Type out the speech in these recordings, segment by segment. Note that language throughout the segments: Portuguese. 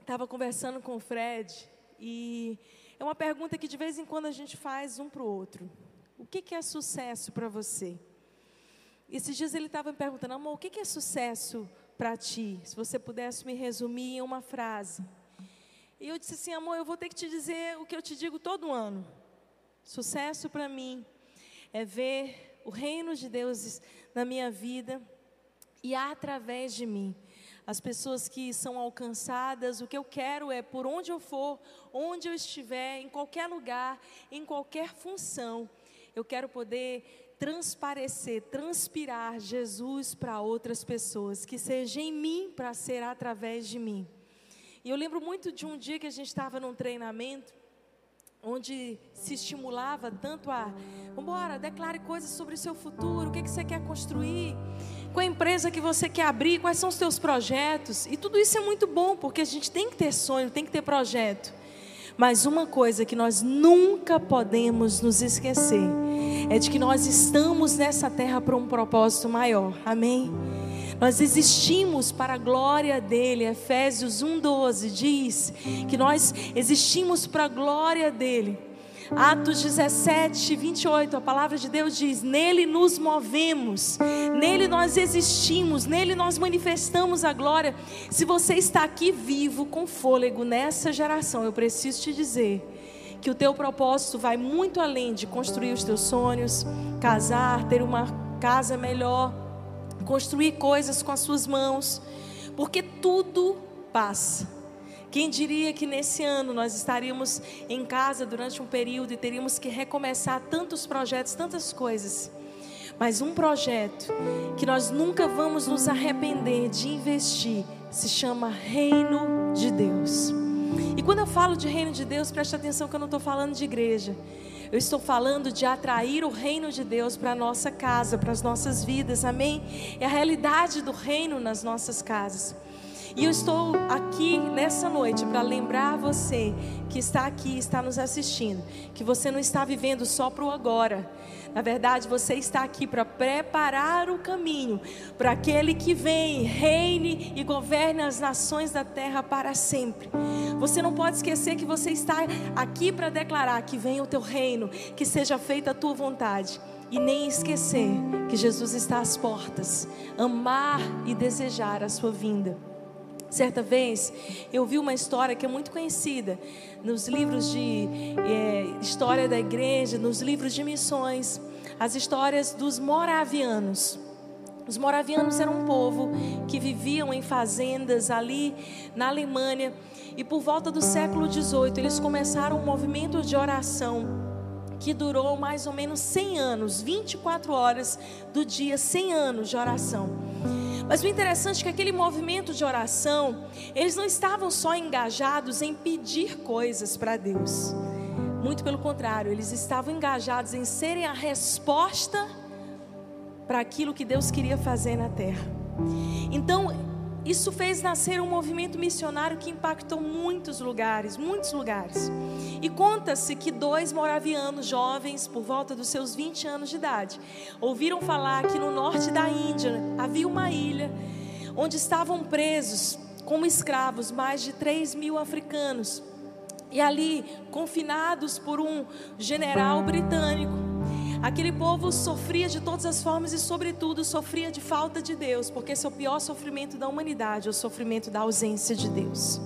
estava conversando com o Fred e é uma pergunta que de vez em quando a gente faz um para o outro. O que, que é sucesso para você? Esses dias ele estava me perguntando, amor, o que, que é sucesso para ti? Se você pudesse me resumir em uma frase. E eu disse assim, amor, eu vou ter que te dizer o que eu te digo todo ano. Sucesso para mim é ver o reino de Deus na minha vida e através de mim as pessoas que são alcançadas, o que eu quero é por onde eu for, onde eu estiver, em qualquer lugar, em qualquer função, eu quero poder transparecer, transpirar Jesus para outras pessoas, que seja em mim para ser através de mim. E eu lembro muito de um dia que a gente estava num treinamento, onde se estimulava tanto a, vamos embora, declare coisas sobre o seu futuro, o que, que você quer construir qual a empresa que você quer abrir, quais são os seus projetos. E tudo isso é muito bom, porque a gente tem que ter sonho, tem que ter projeto. Mas uma coisa que nós nunca podemos nos esquecer é de que nós estamos nessa terra para um propósito maior. Amém? Nós existimos para a glória dele. Efésios 1:12 diz que nós existimos para a glória dele. Atos 17, 28, a palavra de Deus diz: Nele nos movemos, nele nós existimos, nele nós manifestamos a glória. Se você está aqui vivo, com fôlego nessa geração, eu preciso te dizer que o teu propósito vai muito além de construir os teus sonhos, casar, ter uma casa melhor, construir coisas com as suas mãos, porque tudo passa. Quem diria que nesse ano nós estaríamos em casa durante um período e teríamos que recomeçar tantos projetos, tantas coisas. Mas um projeto que nós nunca vamos nos arrepender de investir se chama Reino de Deus. E quando eu falo de Reino de Deus, preste atenção que eu não estou falando de igreja. Eu estou falando de atrair o reino de Deus para a nossa casa, para as nossas vidas, amém? É a realidade do reino nas nossas casas. E eu estou aqui nessa noite para lembrar você que está aqui, está nos assistindo, que você não está vivendo só para o agora. Na verdade, você está aqui para preparar o caminho para aquele que vem, reine e governe as nações da terra para sempre. Você não pode esquecer que você está aqui para declarar que venha o teu reino, que seja feita a tua vontade. E nem esquecer que Jesus está às portas, amar e desejar a sua vinda. Certa vez eu vi uma história que é muito conhecida nos livros de é, história da igreja, nos livros de missões, as histórias dos moravianos. Os moravianos eram um povo que viviam em fazendas ali na Alemanha e por volta do século XVIII eles começaram um movimento de oração que durou mais ou menos 100 anos, 24 horas do dia, 100 anos de oração. Mas o interessante é que aquele movimento de oração, eles não estavam só engajados em pedir coisas para Deus. Muito pelo contrário, eles estavam engajados em serem a resposta para aquilo que Deus queria fazer na terra. Então, isso fez nascer um movimento missionário que impactou muitos lugares, muitos lugares. E conta-se que dois moravianos jovens, por volta dos seus 20 anos de idade, ouviram falar que no norte da Índia havia uma ilha onde estavam presos como escravos mais de 3 mil africanos. E ali, confinados por um general britânico, Aquele povo sofria de todas as formas e, sobretudo, sofria de falta de Deus, porque esse é o pior sofrimento da humanidade, é o sofrimento da ausência de Deus.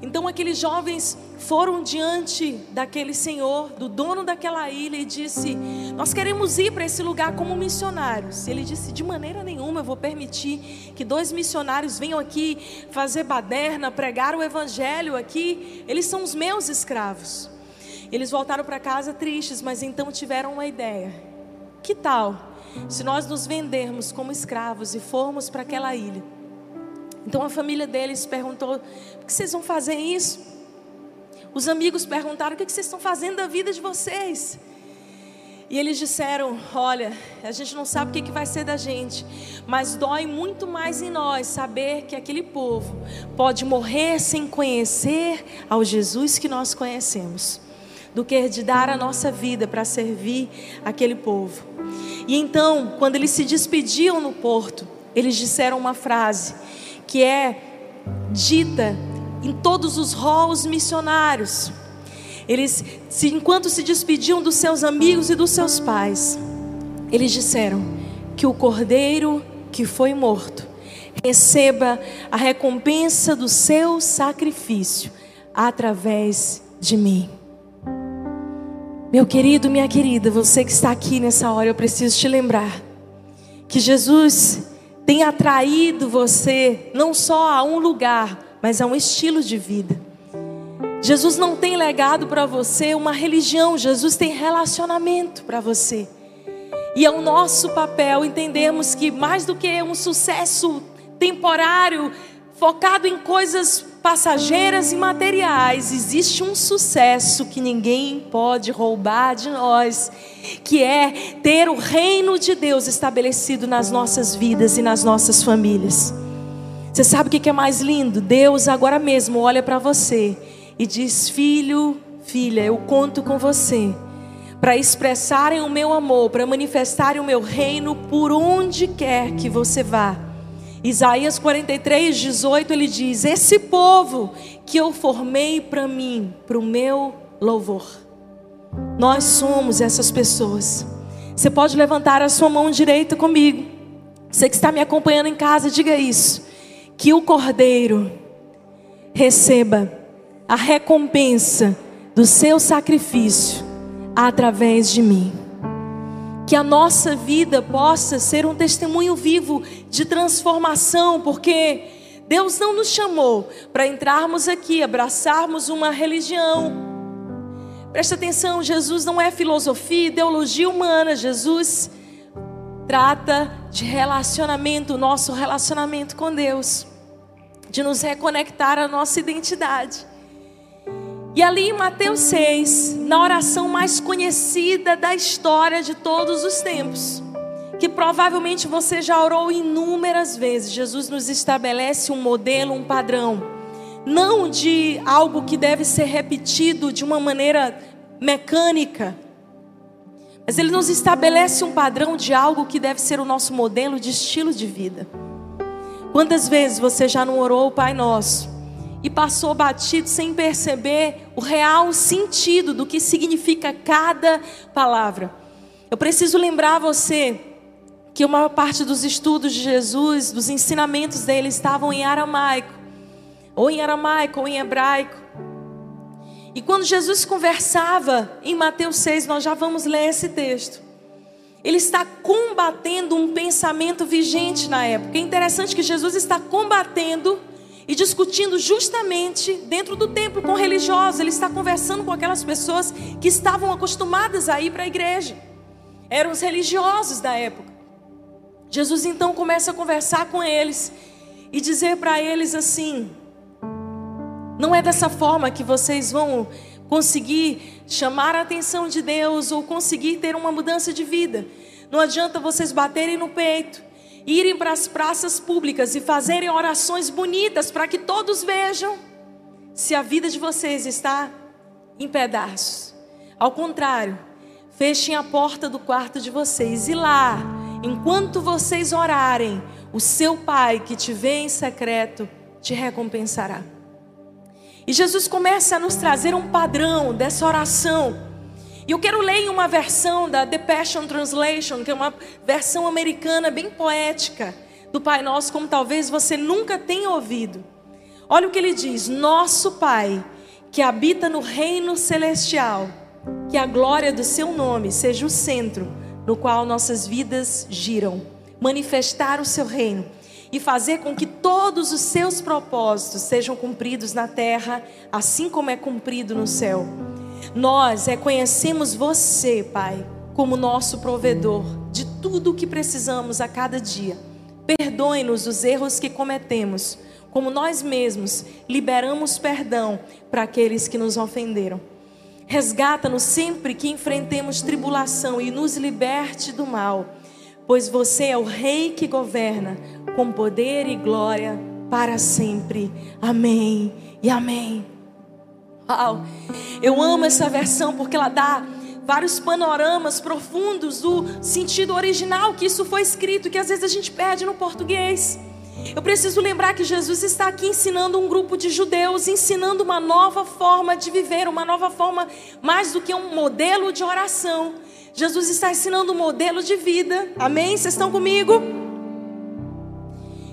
Então aqueles jovens foram diante daquele senhor, do dono daquela ilha, e disse: Nós queremos ir para esse lugar como missionários. Ele disse: De maneira nenhuma eu vou permitir que dois missionários venham aqui fazer baderna, pregar o evangelho aqui. Eles são os meus escravos. Eles voltaram para casa tristes, mas então tiveram uma ideia. Que tal se nós nos vendermos como escravos e formos para aquela ilha? Então a família deles perguntou: por que vocês vão fazer isso? Os amigos perguntaram: o que vocês estão fazendo da vida de vocês? E eles disseram: Olha, a gente não sabe o que vai ser da gente, mas dói muito mais em nós saber que aquele povo pode morrer sem conhecer ao Jesus que nós conhecemos do que de dar a nossa vida para servir aquele povo. E então, quando eles se despediam no porto, eles disseram uma frase que é dita em todos os halls missionários. Eles, enquanto se despediam dos seus amigos e dos seus pais, eles disseram que o cordeiro que foi morto receba a recompensa do seu sacrifício através de mim. Meu querido, minha querida, você que está aqui nessa hora, eu preciso te lembrar que Jesus tem atraído você não só a um lugar, mas a um estilo de vida. Jesus não tem legado para você uma religião, Jesus tem relacionamento para você. E é o nosso papel entendermos que mais do que um sucesso temporário, focado em coisas passageiras e materiais, existe um sucesso que ninguém pode roubar de nós, que é ter o reino de Deus estabelecido nas nossas vidas e nas nossas famílias. Você sabe o que é mais lindo? Deus agora mesmo olha para você e diz: Filho, filha, eu conto com você para expressarem o meu amor, para manifestarem o meu reino por onde quer que você vá. Isaías 43, 18, ele diz: Esse povo que eu formei para mim, para o meu louvor. Nós somos essas pessoas. Você pode levantar a sua mão direita comigo. Você que está me acompanhando em casa, diga isso. Que o Cordeiro receba a recompensa do seu sacrifício através de mim. Que a nossa vida possa ser um testemunho vivo de transformação, porque Deus não nos chamou para entrarmos aqui, abraçarmos uma religião. Presta atenção, Jesus não é filosofia, ideologia humana. Jesus trata de relacionamento, nosso relacionamento com Deus, de nos reconectar à nossa identidade. E ali em Mateus 6, na oração mais conhecida da história de todos os tempos, que provavelmente você já orou inúmeras vezes, Jesus nos estabelece um modelo, um padrão, não de algo que deve ser repetido de uma maneira mecânica, mas ele nos estabelece um padrão de algo que deve ser o nosso modelo de estilo de vida. Quantas vezes você já não orou o Pai Nosso? e passou batido sem perceber o real sentido do que significa cada palavra. Eu preciso lembrar você que uma parte dos estudos de Jesus, dos ensinamentos dele estavam em aramaico, ou em aramaico, ou em hebraico. E quando Jesus conversava em Mateus 6, nós já vamos ler esse texto. Ele está combatendo um pensamento vigente na época. É interessante que Jesus está combatendo e discutindo justamente dentro do templo com religiosos. Ele está conversando com aquelas pessoas que estavam acostumadas a ir para a igreja. Eram os religiosos da época. Jesus então começa a conversar com eles e dizer para eles assim: Não é dessa forma que vocês vão conseguir chamar a atenção de Deus ou conseguir ter uma mudança de vida. Não adianta vocês baterem no peito irem para as praças públicas e fazerem orações bonitas para que todos vejam se a vida de vocês está em pedaços. Ao contrário, fechem a porta do quarto de vocês e lá, enquanto vocês orarem, o seu Pai que te vê em secreto te recompensará. E Jesus começa a nos trazer um padrão dessa oração e eu quero ler em uma versão da The Passion Translation, que é uma versão americana bem poética do Pai Nosso, como talvez você nunca tenha ouvido. Olha o que ele diz: Nosso Pai, que habita no reino celestial, que a glória do seu nome seja o centro no qual nossas vidas giram, manifestar o seu reino e fazer com que todos os seus propósitos sejam cumpridos na terra, assim como é cumprido no céu. Nós reconhecemos você, Pai, como nosso provedor de tudo o que precisamos a cada dia. Perdoe-nos os erros que cometemos, como nós mesmos liberamos perdão para aqueles que nos ofenderam. Resgata-nos sempre que enfrentemos tribulação e nos liberte do mal, pois você é o Rei que governa com poder e glória para sempre. Amém e amém. Uau. Eu amo essa versão porque ela dá vários panoramas profundos do sentido original que isso foi escrito, que às vezes a gente perde no português. Eu preciso lembrar que Jesus está aqui ensinando um grupo de judeus, ensinando uma nova forma de viver, uma nova forma, mais do que um modelo de oração. Jesus está ensinando um modelo de vida. Amém? Vocês estão comigo?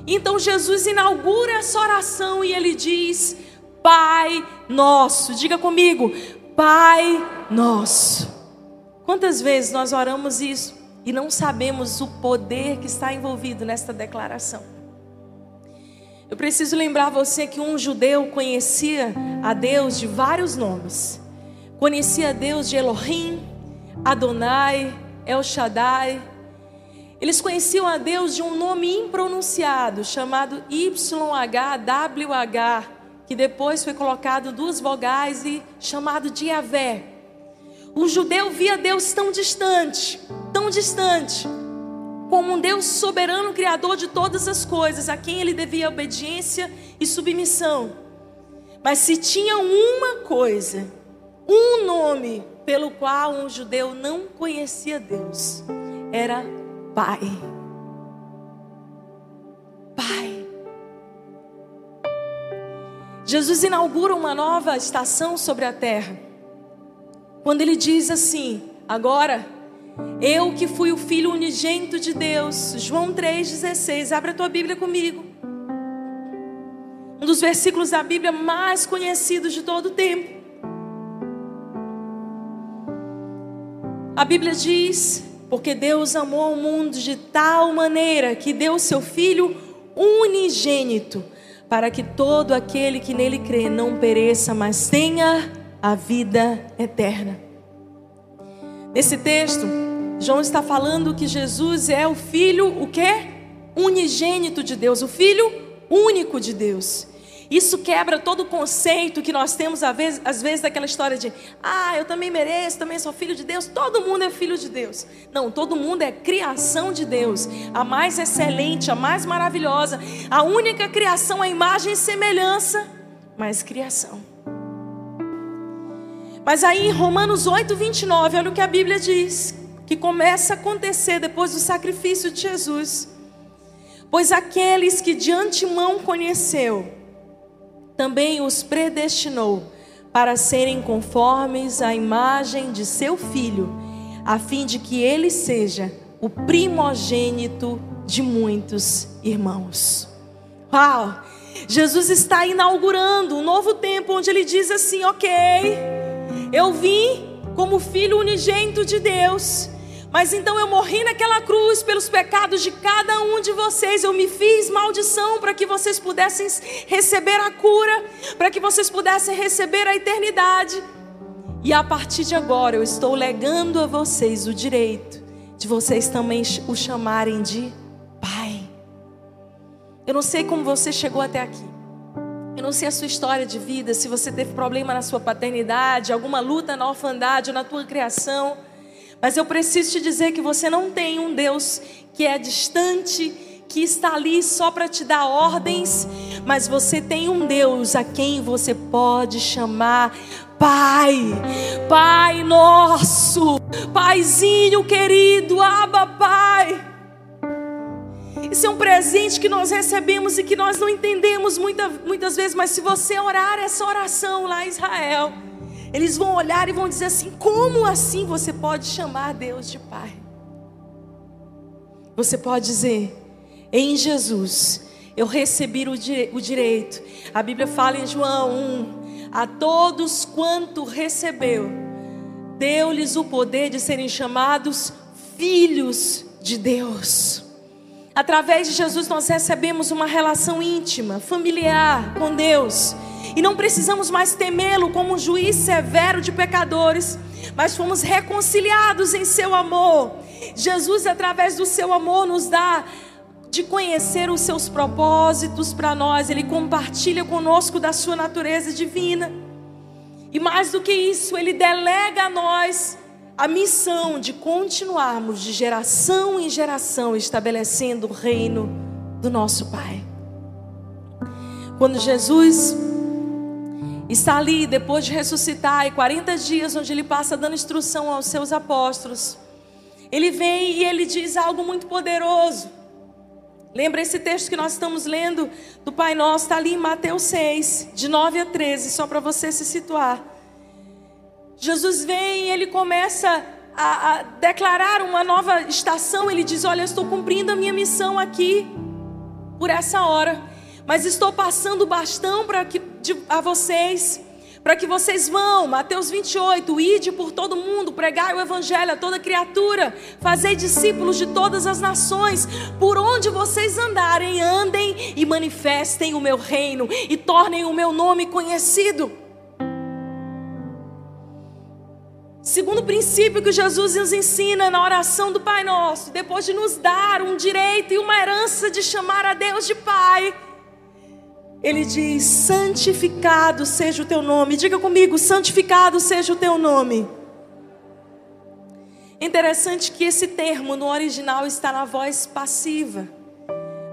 Então Jesus inaugura essa oração e ele diz: Pai nosso. Diga comigo, Pai nosso. Quantas vezes nós oramos isso e não sabemos o poder que está envolvido nesta declaração? Eu preciso lembrar você que um judeu conhecia a Deus de vários nomes. Conhecia a Deus de Elohim, Adonai, El Shaddai. Eles conheciam a Deus de um nome impronunciado chamado YHWH, que depois foi colocado duas vogais e chamado de Yahvé. O judeu via Deus tão distante, tão distante, como um Deus soberano, criador de todas as coisas, a quem ele devia obediência e submissão. Mas se tinha uma coisa, um nome pelo qual um judeu não conhecia Deus, era Pai. Pai. Jesus inaugura uma nova estação sobre a terra. Quando ele diz assim: Agora eu que fui o filho unigênito de Deus. João 3,16. Abre a tua Bíblia comigo. Um dos versículos da Bíblia mais conhecidos de todo o tempo. A Bíblia diz: Porque Deus amou o mundo de tal maneira que deu seu Filho unigênito, para que todo aquele que nele crê não pereça, mas tenha a vida eterna. Nesse texto, João está falando que Jesus é o filho, o quê? Unigênito de Deus, o filho único de Deus. Isso quebra todo o conceito que nós temos às vezes, às vezes daquela história de, ah, eu também mereço, também sou filho de Deus. Todo mundo é filho de Deus. Não, todo mundo é criação de Deus, a mais excelente, a mais maravilhosa, a única criação, a imagem e semelhança, mas criação. Mas aí em Romanos 8, 29, olha o que a Bíblia diz: que começa a acontecer depois do sacrifício de Jesus. Pois aqueles que de antemão conheceu, também os predestinou para serem conformes à imagem de seu filho, a fim de que ele seja o primogênito de muitos irmãos. Uau! Jesus está inaugurando um novo tempo onde ele diz assim: ok, eu vim como filho unigênito de Deus. Mas então eu morri naquela cruz pelos pecados de cada um de vocês. Eu me fiz maldição para que vocês pudessem receber a cura, para que vocês pudessem receber a eternidade. E a partir de agora eu estou legando a vocês o direito de vocês também o chamarem de Pai. Eu não sei como você chegou até aqui. Eu não sei a sua história de vida, se você teve problema na sua paternidade, alguma luta na orfandade ou na tua criação. Mas eu preciso te dizer que você não tem um Deus que é distante, que está ali só para te dar ordens, mas você tem um Deus a quem você pode chamar Pai, Pai nosso, Paizinho querido, Abba Pai. Isso é um presente que nós recebemos e que nós não entendemos muita, muitas vezes, mas se você orar essa oração lá Israel, eles vão olhar e vão dizer assim: como assim você pode chamar Deus de Pai? Você pode dizer, em Jesus, eu recebi o, o direito. A Bíblia fala em João 1: a todos quanto recebeu, deu-lhes o poder de serem chamados filhos de Deus. Através de Jesus nós recebemos uma relação íntima, familiar com Deus. E não precisamos mais temê-lo como um juiz severo de pecadores, mas fomos reconciliados em seu amor. Jesus, através do seu amor, nos dá de conhecer os seus propósitos para nós, ele compartilha conosco da sua natureza divina. E mais do que isso, ele delega a nós a missão de continuarmos de geração em geração estabelecendo o reino do nosso Pai. Quando Jesus está ali depois de ressuscitar e 40 dias onde ele passa dando instrução aos seus apóstolos, ele vem e ele diz algo muito poderoso. Lembra esse texto que nós estamos lendo do Pai Nosso, está ali em Mateus 6, de 9 a 13, só para você se situar. Jesus vem e ele começa a, a, declarar uma nova estação. Ele diz: Olha, eu estou cumprindo a minha missão aqui por essa hora, mas estou passando o bastão para que de, a vocês para que vocês vão, Mateus 28, ide por todo mundo, pregai o evangelho a toda criatura, fazei discípulos de todas as nações, por onde vocês andarem, andem e manifestem o meu reino e tornem o meu nome conhecido. Segundo princípio que Jesus nos ensina na oração do Pai Nosso, depois de nos dar um direito e uma herança de chamar a Deus de Pai, ele diz: santificado seja o teu nome. Diga comigo: santificado seja o teu nome. Interessante que esse termo no original está na voz passiva.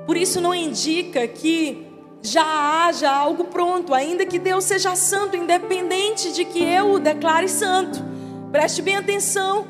Por isso não indica que já haja algo pronto, ainda que Deus seja santo, independente de que eu o declare santo. Preste bem atenção.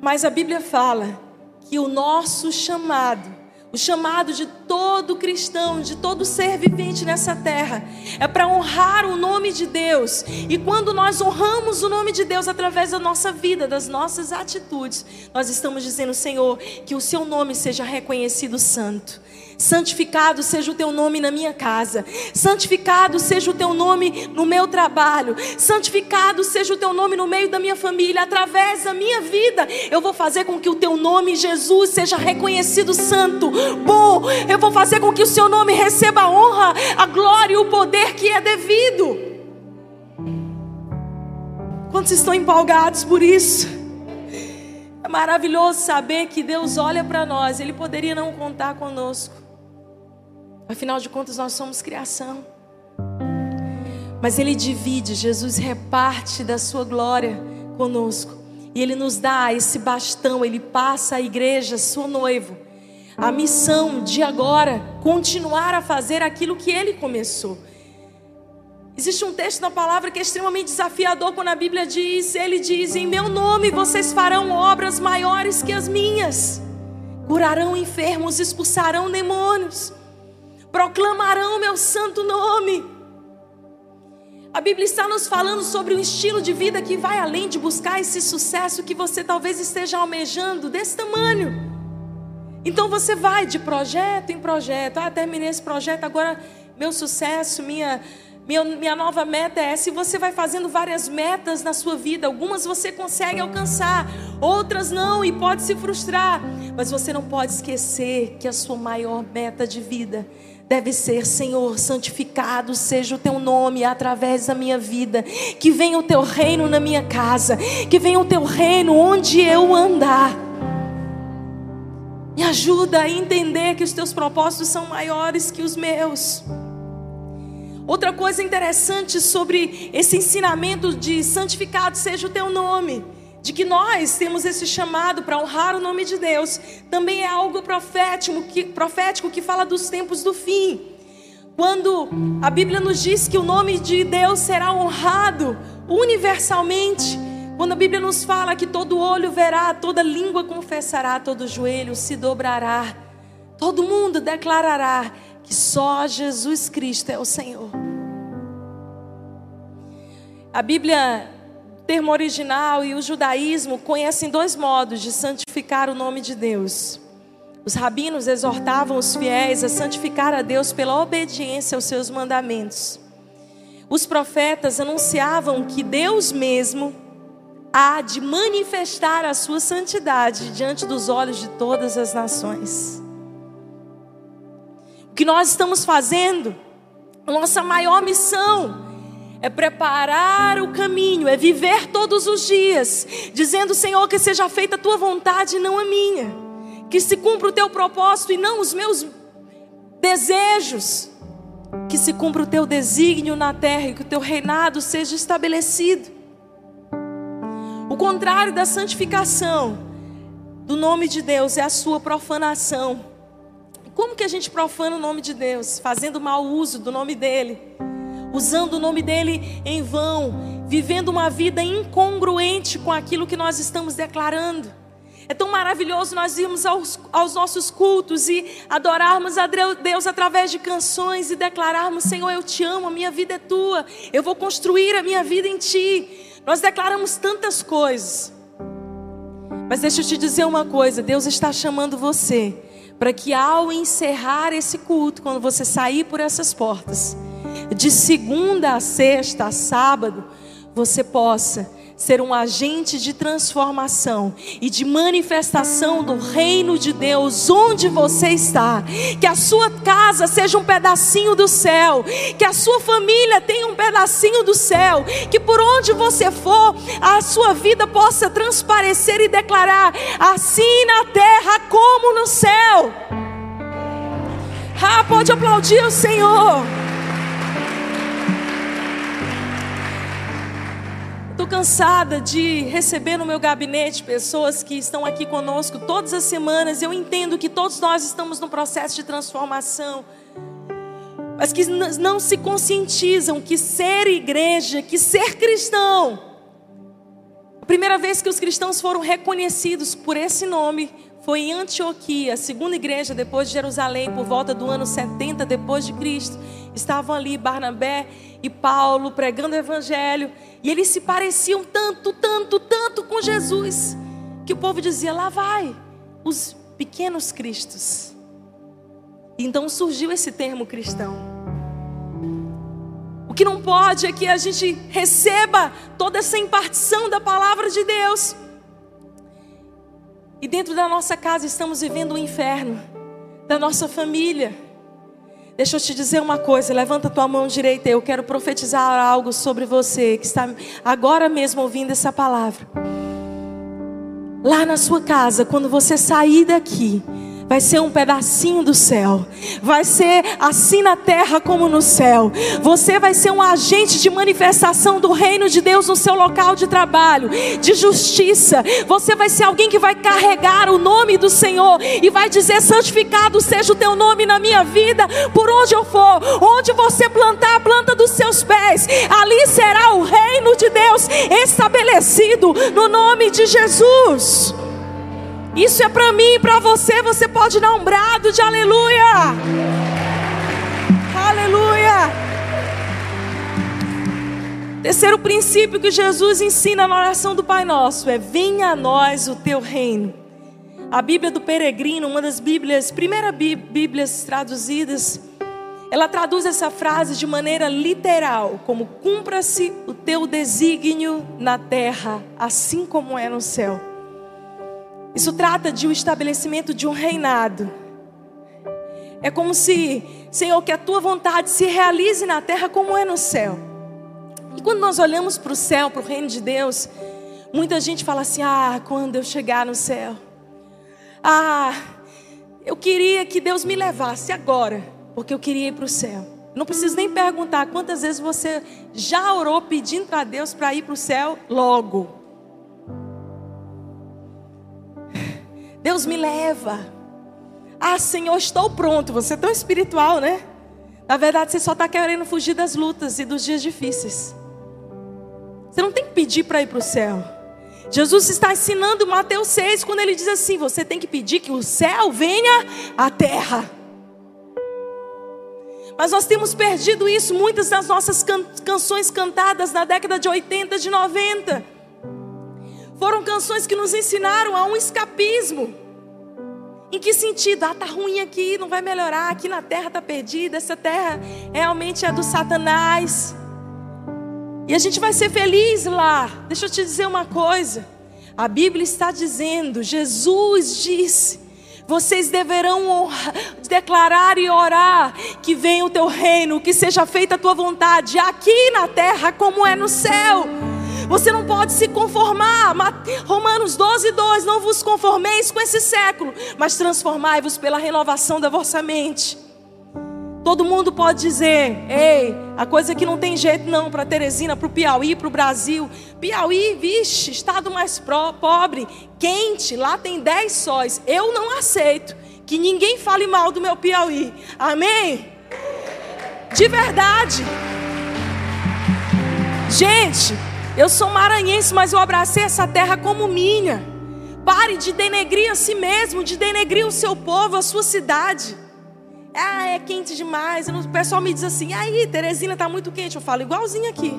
Mas a Bíblia fala que o nosso chamado o chamado de todo cristão, de todo ser vivente nessa terra, é para honrar o nome de Deus. E quando nós honramos o nome de Deus através da nossa vida, das nossas atitudes, nós estamos dizendo, Senhor, que o seu nome seja reconhecido santo. Santificado seja o teu nome na minha casa. Santificado seja o teu nome no meu trabalho. Santificado seja o teu nome no meio da minha família. Através da minha vida, eu vou fazer com que o teu nome, Jesus, seja reconhecido santo. Bom, eu vou fazer com que o seu nome receba a honra, a glória e o poder que é devido. Quantos estão empolgados por isso? É maravilhoso saber que Deus olha para nós, Ele poderia não contar conosco. Afinal de contas, nós somos criação. Mas Ele divide, Jesus reparte da sua glória conosco. E Ele nos dá esse bastão, Ele passa à igreja, seu noivo, a missão de agora continuar a fazer aquilo que Ele começou. Existe um texto na palavra que é extremamente desafiador quando a Bíblia diz: Ele diz, em meu nome vocês farão obras maiores que as minhas, curarão enfermos, expulsarão demônios proclamarão meu santo nome. A Bíblia está nos falando sobre um estilo de vida que vai além de buscar esse sucesso que você talvez esteja almejando desse tamanho. Então você vai de projeto em projeto. Ah, terminei esse projeto, agora meu sucesso, minha, minha, minha nova meta é essa. E você vai fazendo várias metas na sua vida. Algumas você consegue alcançar, outras não, e pode se frustrar. Mas você não pode esquecer que a sua maior meta de vida deve ser, Senhor, santificado seja o teu nome através da minha vida, que venha o teu reino na minha casa, que venha o teu reino onde eu andar. Me ajuda a entender que os teus propósitos são maiores que os meus. Outra coisa interessante sobre esse ensinamento de santificado seja o teu nome de que nós temos esse chamado para honrar o nome de Deus, também é algo profético que, profético que fala dos tempos do fim. Quando a Bíblia nos diz que o nome de Deus será honrado universalmente, quando a Bíblia nos fala que todo olho verá, toda língua confessará, todo joelho se dobrará, todo mundo declarará que só Jesus Cristo é o Senhor. A Bíblia termo original e o judaísmo conhecem dois modos de santificar o nome de Deus. Os rabinos exortavam os fiéis a santificar a Deus pela obediência aos seus mandamentos. Os profetas anunciavam que Deus mesmo há de manifestar a sua santidade diante dos olhos de todas as nações. O que nós estamos fazendo, nossa maior missão, é preparar o caminho, é viver todos os dias, dizendo: Senhor, que seja feita a tua vontade e não a minha, que se cumpra o teu propósito e não os meus desejos, que se cumpra o teu desígnio na terra e que o teu reinado seja estabelecido. O contrário da santificação do nome de Deus é a sua profanação. Como que a gente profana o nome de Deus? Fazendo mau uso do nome dele usando o nome dele em vão, vivendo uma vida incongruente com aquilo que nós estamos declarando. É tão maravilhoso nós irmos aos, aos nossos cultos e adorarmos a Deus através de canções e declararmos: Senhor, eu te amo, a minha vida é tua, eu vou construir a minha vida em ti. Nós declaramos tantas coisas. Mas deixa eu te dizer uma coisa: Deus está chamando você para que ao encerrar esse culto, quando você sair por essas portas, de segunda a sexta, a sábado, você possa ser um agente de transformação e de manifestação do reino de Deus onde você está. Que a sua casa seja um pedacinho do céu, que a sua família tenha um pedacinho do céu, que por onde você for, a sua vida possa transparecer e declarar assim na terra como no céu. Ah, pode aplaudir o Senhor. Cansada de receber no meu gabinete pessoas que estão aqui conosco todas as semanas. Eu entendo que todos nós estamos num processo de transformação, mas que não se conscientizam que ser igreja, que ser cristão, a primeira vez que os cristãos foram reconhecidos por esse nome foi em Antioquia, segunda igreja depois de Jerusalém, por volta do ano 70 depois de Cristo. Estavam ali Barnabé e Paulo pregando o evangelho. E eles se pareciam tanto, tanto, tanto com Jesus, que o povo dizia: lá vai, os pequenos cristos. Então surgiu esse termo cristão. O que não pode é que a gente receba toda essa impartição da palavra de Deus. E dentro da nossa casa estamos vivendo o um inferno, da nossa família Deixa eu te dizer uma coisa, levanta tua mão direita, eu quero profetizar algo sobre você que está agora mesmo ouvindo essa palavra. Lá na sua casa, quando você sair daqui, vai ser um pedacinho do céu, vai ser assim na terra como no céu. Você vai ser um agente de manifestação do reino de Deus no seu local de trabalho, de justiça. Você vai ser alguém que vai carregar o nome do Senhor e vai dizer: santificado seja o teu nome na minha vida, por onde eu for, onde você plantar a planta dos seus pés, ali será o reino de Deus estabelecido no nome de Jesus. Isso é para mim e para você. Você pode dar um brado de aleluia. Aleluia. Terceiro princípio que Jesus ensina na oração do Pai Nosso é: venha a nós o teu reino. A Bíblia do Peregrino, uma das Bíblias, primeira Bíblias traduzidas, ela traduz essa frase de maneira literal, como cumpra-se o teu desígnio na terra, assim como é no céu. Isso trata de um estabelecimento de um reinado. É como se, Senhor, que a tua vontade se realize na terra como é no céu. E quando nós olhamos para o céu, para o reino de Deus, muita gente fala assim: ah, quando eu chegar no céu. Ah, eu queria que Deus me levasse agora, porque eu queria ir para o céu. Não preciso nem perguntar quantas vezes você já orou pedindo para Deus para ir para o céu logo. Deus me leva. Ah, Senhor, estou pronto. Você é tão espiritual, né? Na verdade, você só está querendo fugir das lutas e dos dias difíceis. Você não tem que pedir para ir para o céu. Jesus está ensinando Mateus 6 quando ele diz assim: você tem que pedir que o céu venha à terra. Mas nós temos perdido isso, muitas das nossas can canções cantadas na década de 80, de 90 foram canções que nos ensinaram a um escapismo. Em que sentido? Ah, tá ruim aqui, não vai melhorar, aqui na terra tá perdida, essa terra realmente é do Satanás. E a gente vai ser feliz lá. Deixa eu te dizer uma coisa. A Bíblia está dizendo, Jesus disse: vocês deverão declarar e orar que venha o teu reino, que seja feita a tua vontade, aqui na terra como é no céu. Você não pode se conformar. Romanos 12, 2. Não vos conformeis com esse século, mas transformai-vos pela renovação da vossa mente. Todo mundo pode dizer: ei, a coisa que não tem jeito não para Teresina, para o Piauí, para o Brasil. Piauí, vixe, estado mais pro, pobre, quente, lá tem 10 sóis. Eu não aceito que ninguém fale mal do meu Piauí. Amém? De verdade. Gente, eu sou maranhense, mas eu abracei essa terra como minha. Pare de denegrir a si mesmo, de denegrir o seu povo, a sua cidade. Ah, é quente demais. O pessoal me diz assim: aí, Teresina, está muito quente. Eu falo igualzinho aqui.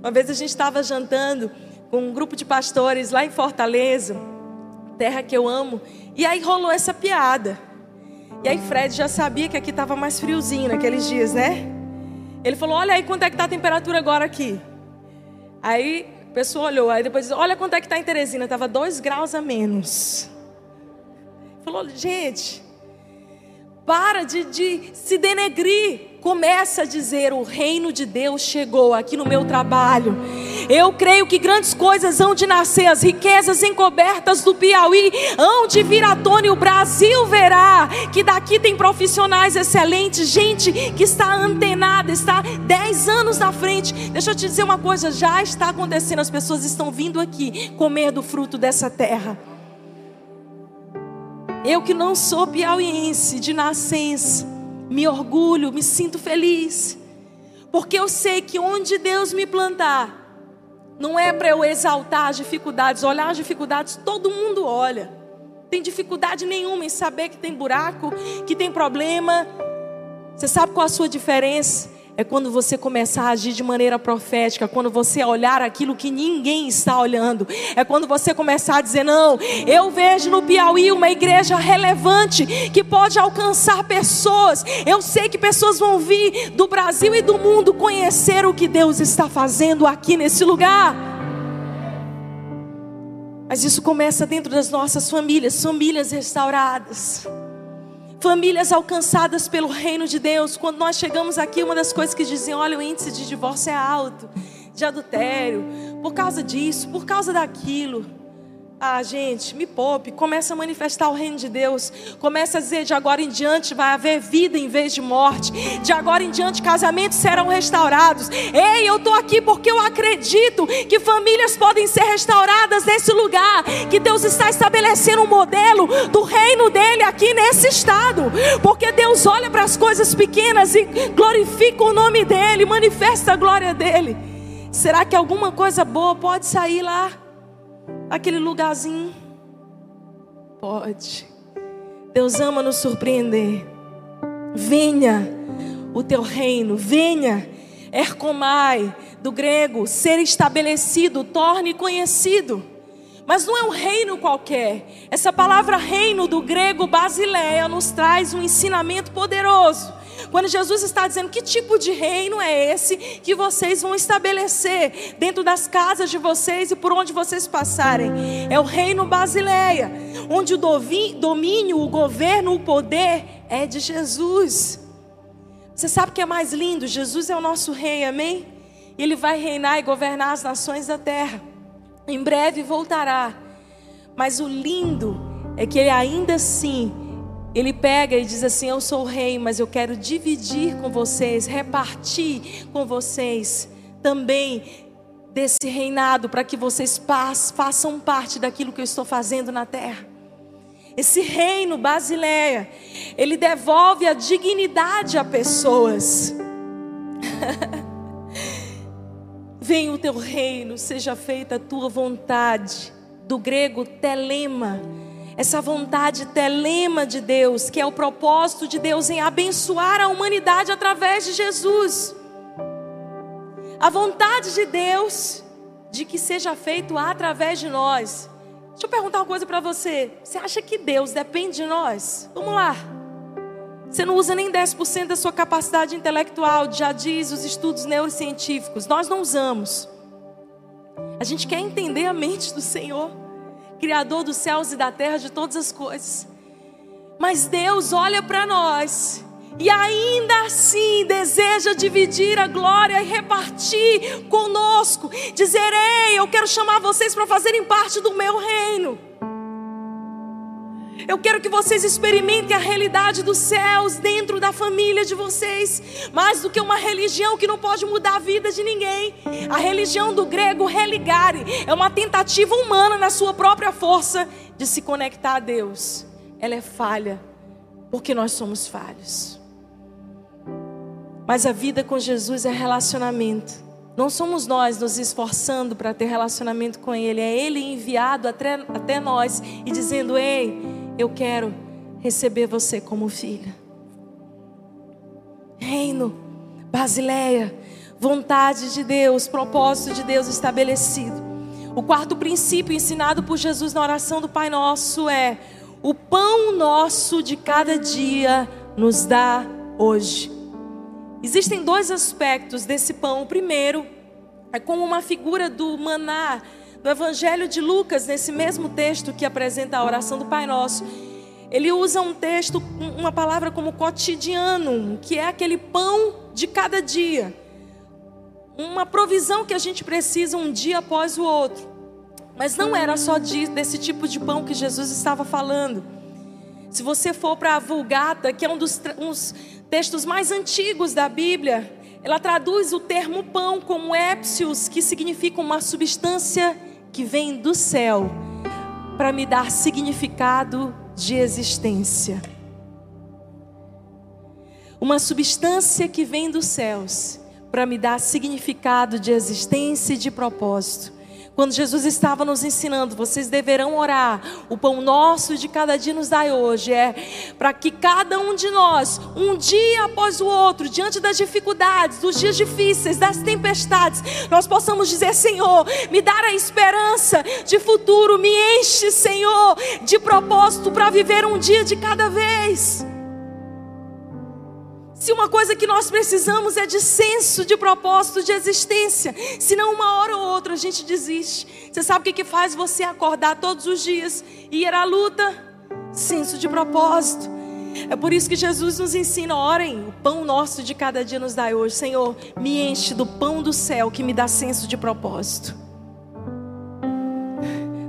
Uma vez a gente estava jantando com um grupo de pastores lá em Fortaleza, terra que eu amo, e aí rolou essa piada. E aí Fred já sabia que aqui estava mais friozinho naqueles dias, né? Ele falou: Olha aí quanto é que está a temperatura agora aqui. Aí a pessoa olhou, aí depois disse: Olha quanto é que está em Teresina. Estava dois graus a menos. Falou: Gente, para de, de se denegrir. Começa a dizer: o reino de Deus chegou aqui no meu trabalho. Eu creio que grandes coisas hão de nascer, as riquezas encobertas do Piauí hão de vir à tona e o Brasil verá que daqui tem profissionais excelentes, gente que está antenada, está dez anos na frente. Deixa eu te dizer uma coisa: já está acontecendo, as pessoas estão vindo aqui comer do fruto dessa terra. Eu que não sou piauiense de nascença, me orgulho, me sinto feliz, porque eu sei que onde Deus me plantar, não é para eu exaltar as dificuldades, olhar as dificuldades, todo mundo olha. Tem dificuldade nenhuma em saber que tem buraco, que tem problema. Você sabe qual a sua diferença? É quando você começar a agir de maneira profética, quando você olhar aquilo que ninguém está olhando, é quando você começar a dizer: Não, eu vejo no Piauí uma igreja relevante que pode alcançar pessoas. Eu sei que pessoas vão vir do Brasil e do mundo conhecer o que Deus está fazendo aqui nesse lugar. Mas isso começa dentro das nossas famílias, famílias restauradas famílias alcançadas pelo reino de Deus. Quando nós chegamos aqui, uma das coisas que dizem: olha, o índice de divórcio é alto, de adultério, por causa disso, por causa daquilo. Ah, gente, me poupe. Começa a manifestar o reino de Deus. Começa a dizer: de agora em diante vai haver vida em vez de morte. De agora em diante casamentos serão restaurados. Ei, eu estou aqui porque eu acredito que famílias podem ser restauradas nesse lugar. Que Deus está estabelecendo um modelo do reino dele aqui nesse estado. Porque Deus olha para as coisas pequenas e glorifica o nome dele, manifesta a glória dele. Será que alguma coisa boa pode sair lá? Aquele lugarzinho? Pode. Deus ama nos surpreender. Venha o teu reino, venha. Ercomai, do grego, ser estabelecido, torne conhecido. Mas não é um reino qualquer. Essa palavra reino do grego basileia nos traz um ensinamento poderoso. Quando Jesus está dizendo que tipo de reino é esse que vocês vão estabelecer dentro das casas de vocês e por onde vocês passarem, é o reino Basileia, onde o domínio, o governo, o poder é de Jesus. Você sabe o que é mais lindo? Jesus é o nosso rei, amém? Ele vai reinar e governar as nações da terra. Em breve voltará. Mas o lindo é que ele ainda assim ele pega e diz assim: Eu sou o rei, mas eu quero dividir com vocês, repartir com vocês também desse reinado, para que vocês façam parte daquilo que eu estou fazendo na terra. Esse reino Basileia, ele devolve a dignidade a pessoas. Venha o teu reino, seja feita a tua vontade. Do grego telema essa vontade telema de Deus, que é o propósito de Deus em abençoar a humanidade através de Jesus. A vontade de Deus de que seja feito através de nós. Deixa eu perguntar uma coisa para você. Você acha que Deus depende de nós? Vamos lá. Você não usa nem 10% da sua capacidade intelectual, já diz os estudos neurocientíficos. Nós não usamos. A gente quer entender a mente do Senhor. Criador dos céus e da terra, de todas as coisas. Mas Deus olha para nós e ainda assim deseja dividir a glória e repartir conosco, dizer: Ei, eu quero chamar vocês para fazerem parte do meu reino. Eu quero que vocês experimentem a realidade dos céus dentro da família de vocês, mais do que uma religião que não pode mudar a vida de ninguém. A religião do grego religare é uma tentativa humana na sua própria força de se conectar a Deus. Ela é falha, porque nós somos falhos. Mas a vida com Jesus é relacionamento. Não somos nós nos esforçando para ter relacionamento com Ele, é Ele enviado até, até nós e dizendo: Ei, eu quero receber você como filha. Reino, Basileia, vontade de Deus, propósito de Deus estabelecido. O quarto princípio ensinado por Jesus na oração do Pai Nosso é: o pão nosso de cada dia nos dá hoje. Existem dois aspectos desse pão. O primeiro é como uma figura do maná no Evangelho de Lucas, nesse mesmo texto que apresenta a oração do Pai Nosso. Ele usa um texto, uma palavra como cotidiano, que é aquele pão de cada dia. Uma provisão que a gente precisa um dia após o outro. Mas não era só desse tipo de pão que Jesus estava falando. Se você for para a Vulgata, que é um dos textos mais antigos da Bíblia, ela traduz o termo pão como épsios, que significa uma substância que vem do céu, para me dar significado de existência. Uma substância que vem dos céus, para me dar significado de existência e de propósito. Quando Jesus estava nos ensinando, vocês deverão orar. O pão nosso de cada dia nos dai hoje. É para que cada um de nós, um dia após o outro, diante das dificuldades, dos dias difíceis, das tempestades, nós possamos dizer: Senhor, me dar a esperança de futuro, me enche, Senhor, de propósito para viver um dia de cada vez. Se uma coisa que nós precisamos é de senso de propósito de existência, senão uma hora ou outra a gente desiste. Você sabe o que, que faz você acordar todos os dias e ir à luta? Senso de propósito. É por isso que Jesus nos ensina: orem, o pão nosso de cada dia nos dá hoje. Senhor, me enche do pão do céu que me dá senso de propósito.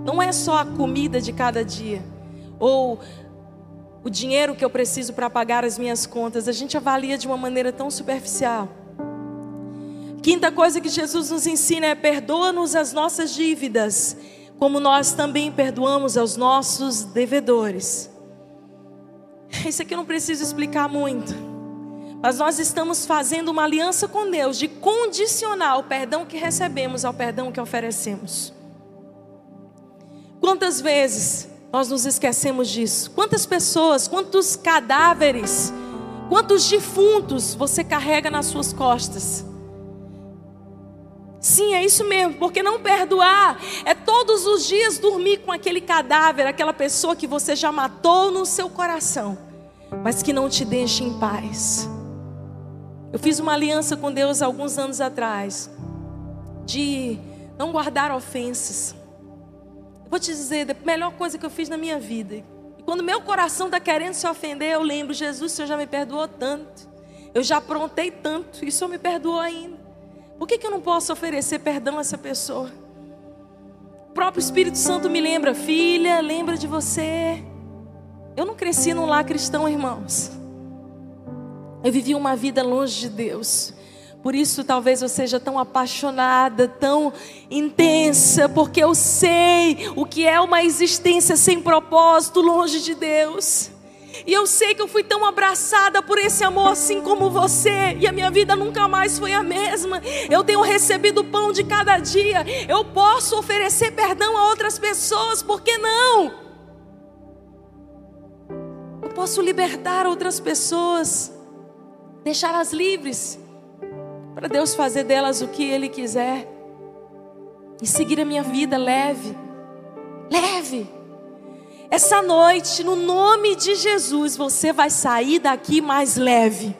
Não é só a comida de cada dia, ou o dinheiro que eu preciso para pagar as minhas contas, a gente avalia de uma maneira tão superficial. Quinta coisa que Jesus nos ensina é: perdoa-nos as nossas dívidas, como nós também perdoamos aos nossos devedores. Isso aqui eu não preciso explicar muito. Mas nós estamos fazendo uma aliança com Deus de condicionar o perdão que recebemos ao perdão que oferecemos. Quantas vezes nós nos esquecemos disso. Quantas pessoas, quantos cadáveres, quantos defuntos você carrega nas suas costas? Sim, é isso mesmo, porque não perdoar é todos os dias dormir com aquele cadáver, aquela pessoa que você já matou no seu coração, mas que não te deixa em paz. Eu fiz uma aliança com Deus alguns anos atrás, de não guardar ofensas. Vou te dizer, a melhor coisa que eu fiz na minha vida. E quando meu coração está querendo se ofender, eu lembro, Jesus, o Senhor já me perdoou tanto. Eu já aprontei tanto, e o Senhor me perdoou ainda. Por que, que eu não posso oferecer perdão a essa pessoa? O próprio Espírito Santo me lembra, filha, lembra de você. Eu não cresci num lar cristão, irmãos. Eu vivi uma vida longe de Deus. Por isso, talvez eu seja tão apaixonada, tão intensa, porque eu sei o que é uma existência sem propósito, longe de Deus. E eu sei que eu fui tão abraçada por esse amor, assim como você, e a minha vida nunca mais foi a mesma. Eu tenho recebido o pão de cada dia, eu posso oferecer perdão a outras pessoas, por que não? Eu posso libertar outras pessoas, deixá-las livres para Deus fazer delas o que Ele quiser e seguir a minha vida leve, leve. Essa noite, no nome de Jesus, você vai sair daqui mais leve.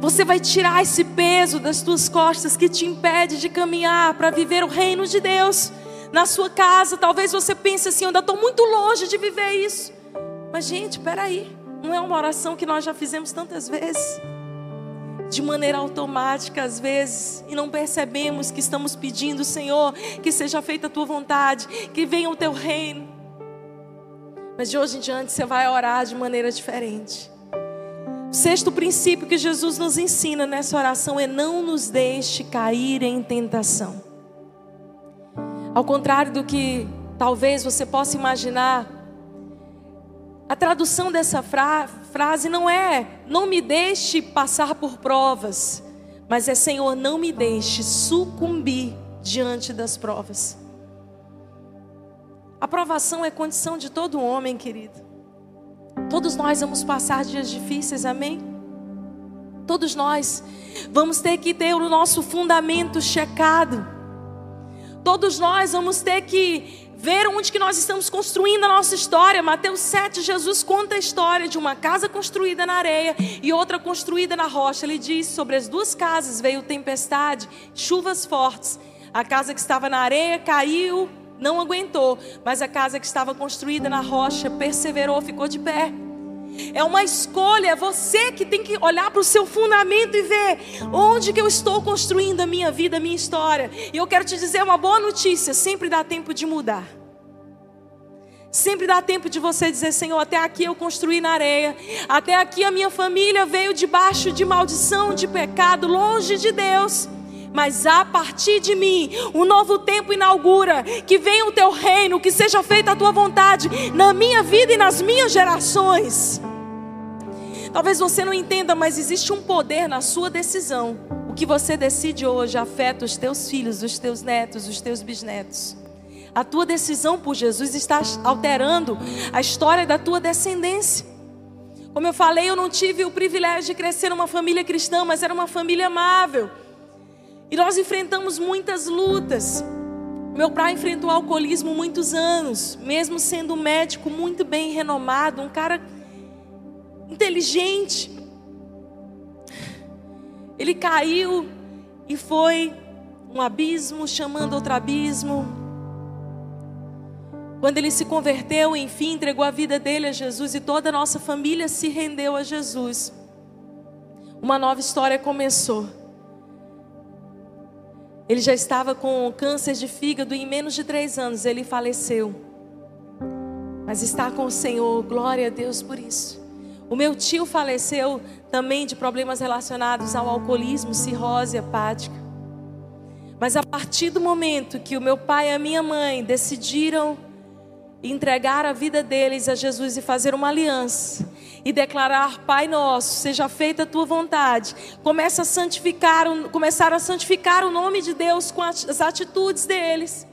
Você vai tirar esse peso das tuas costas que te impede de caminhar para viver o reino de Deus na sua casa. Talvez você pense assim: eu ainda estou muito longe de viver isso. Mas, gente, peraí, não é uma oração que nós já fizemos tantas vezes? De maneira automática às vezes e não percebemos que estamos pedindo, Senhor, que seja feita a tua vontade, que venha o teu reino. Mas de hoje em diante você vai orar de maneira diferente. O sexto princípio que Jesus nos ensina nessa oração é não nos deixe cair em tentação. Ao contrário do que talvez você possa imaginar, a tradução dessa fra frase não é não me deixe passar por provas, Mas é Senhor, não me deixe sucumbir diante das provas. A provação é condição de todo homem, querido. Todos nós vamos passar dias difíceis, amém? Todos nós vamos ter que ter o nosso fundamento checado. Todos nós vamos ter que ver onde que nós estamos construindo a nossa história. Mateus 7, Jesus conta a história de uma casa construída na areia e outra construída na rocha. Ele diz: sobre as duas casas veio tempestade, chuvas fortes. A casa que estava na areia caiu, não aguentou, mas a casa que estava construída na rocha perseverou, ficou de pé. É uma escolha, é você que tem que olhar para o seu fundamento e ver onde que eu estou construindo a minha vida, a minha história. E eu quero te dizer uma boa notícia: sempre dá tempo de mudar. Sempre dá tempo de você dizer, Senhor, até aqui eu construí na areia, até aqui a minha família veio debaixo de maldição, de pecado, longe de Deus. Mas a partir de mim, um novo tempo inaugura. Que venha o teu reino, que seja feita a tua vontade na minha vida e nas minhas gerações. Talvez você não entenda, mas existe um poder na sua decisão. O que você decide hoje afeta os teus filhos, os teus netos, os teus bisnetos. A tua decisão por Jesus está alterando a história da tua descendência. Como eu falei, eu não tive o privilégio de crescer numa família cristã, mas era uma família amável. E nós enfrentamos muitas lutas. Meu pai enfrentou alcoolismo muitos anos, mesmo sendo um médico muito bem renomado, um cara inteligente. Ele caiu e foi um abismo chamando outro abismo. Quando ele se converteu, enfim, entregou a vida dele a Jesus e toda a nossa família se rendeu a Jesus. Uma nova história começou. Ele já estava com câncer de fígado e em menos de três anos ele faleceu. Mas está com o Senhor, glória a Deus por isso. O meu tio faleceu também de problemas relacionados ao alcoolismo, cirrose hepática. Mas a partir do momento que o meu pai e a minha mãe decidiram entregar a vida deles a Jesus e fazer uma aliança, e declarar: Pai nosso, seja feita a tua vontade. Começa a santificar, começaram a santificar o nome de Deus com as atitudes deles.